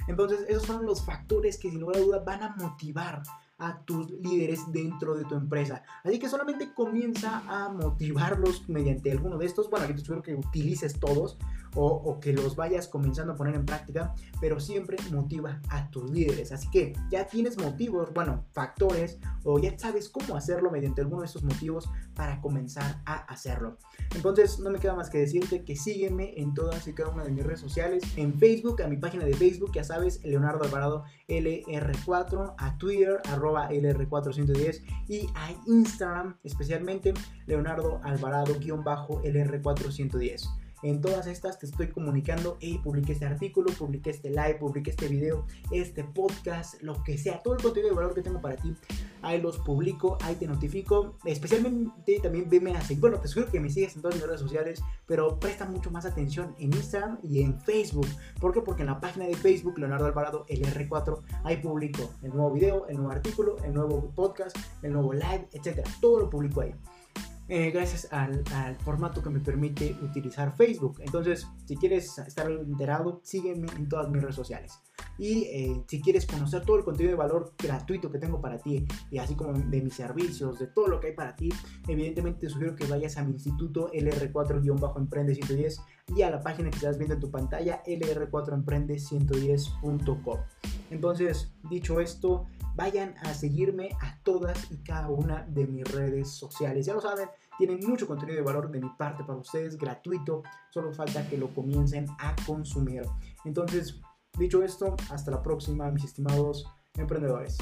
Entonces, esos son los factores que sin lugar a duda van a motivar a tus líderes dentro de tu empresa. Así que solamente comienza a motivarlos mediante alguno de estos. Bueno, aquí te espero que utilices todos o, que los vayas comenzando a poner en práctica, pero siempre motiva a tus líderes. Así que ya tienes motivos, bueno, factores, o ya sabes cómo hacerlo mediante alguno de estos motivos para comenzar a hacerlo. Entonces, no me queda más que decirte que sígueme en todas y cada una de mis redes sociales. En Facebook, a mi página de Facebook, ya sabes, Leonardo Alvarado LR4, a Twitter, arroba LR410 y a Instagram, especialmente Leonardo Alvarado-LR410. En todas estas te estoy comunicando, hey, publiqué este artículo, publiqué este live, publiqué este video, este podcast, lo que sea, todo el contenido de valor que tengo para ti, ahí los publico, ahí te notifico. Especialmente también veme así. Bueno, te sugiero que me sigas en todas mis redes sociales, pero presta mucho más atención en Instagram y en Facebook. ¿Por qué? Porque en la página de Facebook, Leonardo Alvarado, el R4, ahí publico el nuevo video, el nuevo artículo, el nuevo podcast, el nuevo live, etcétera. Todo lo publico ahí. Eh, gracias al, formato que me permite utilizar Facebook. Entonces, si quieres estar enterado, sígueme en todas mis redes sociales. Y eh, si quieres conocer todo el contenido de valor gratuito que tengo para ti, y así como de mis servicios, de todo lo que hay para ti, evidentemente te sugiero que vayas a mi instituto LR4-Emprende 110 y a la página que estás viendo en tu pantalla, lr4emprende110.com. Entonces, dicho esto, vayan a seguirme a todas y cada una de mis redes sociales. Ya lo saben, tienen mucho contenido de valor de mi parte para ustedes, gratuito. Solo falta que lo comiencen a consumir. Entonces, dicho esto, hasta la próxima, mis estimados emprendedores.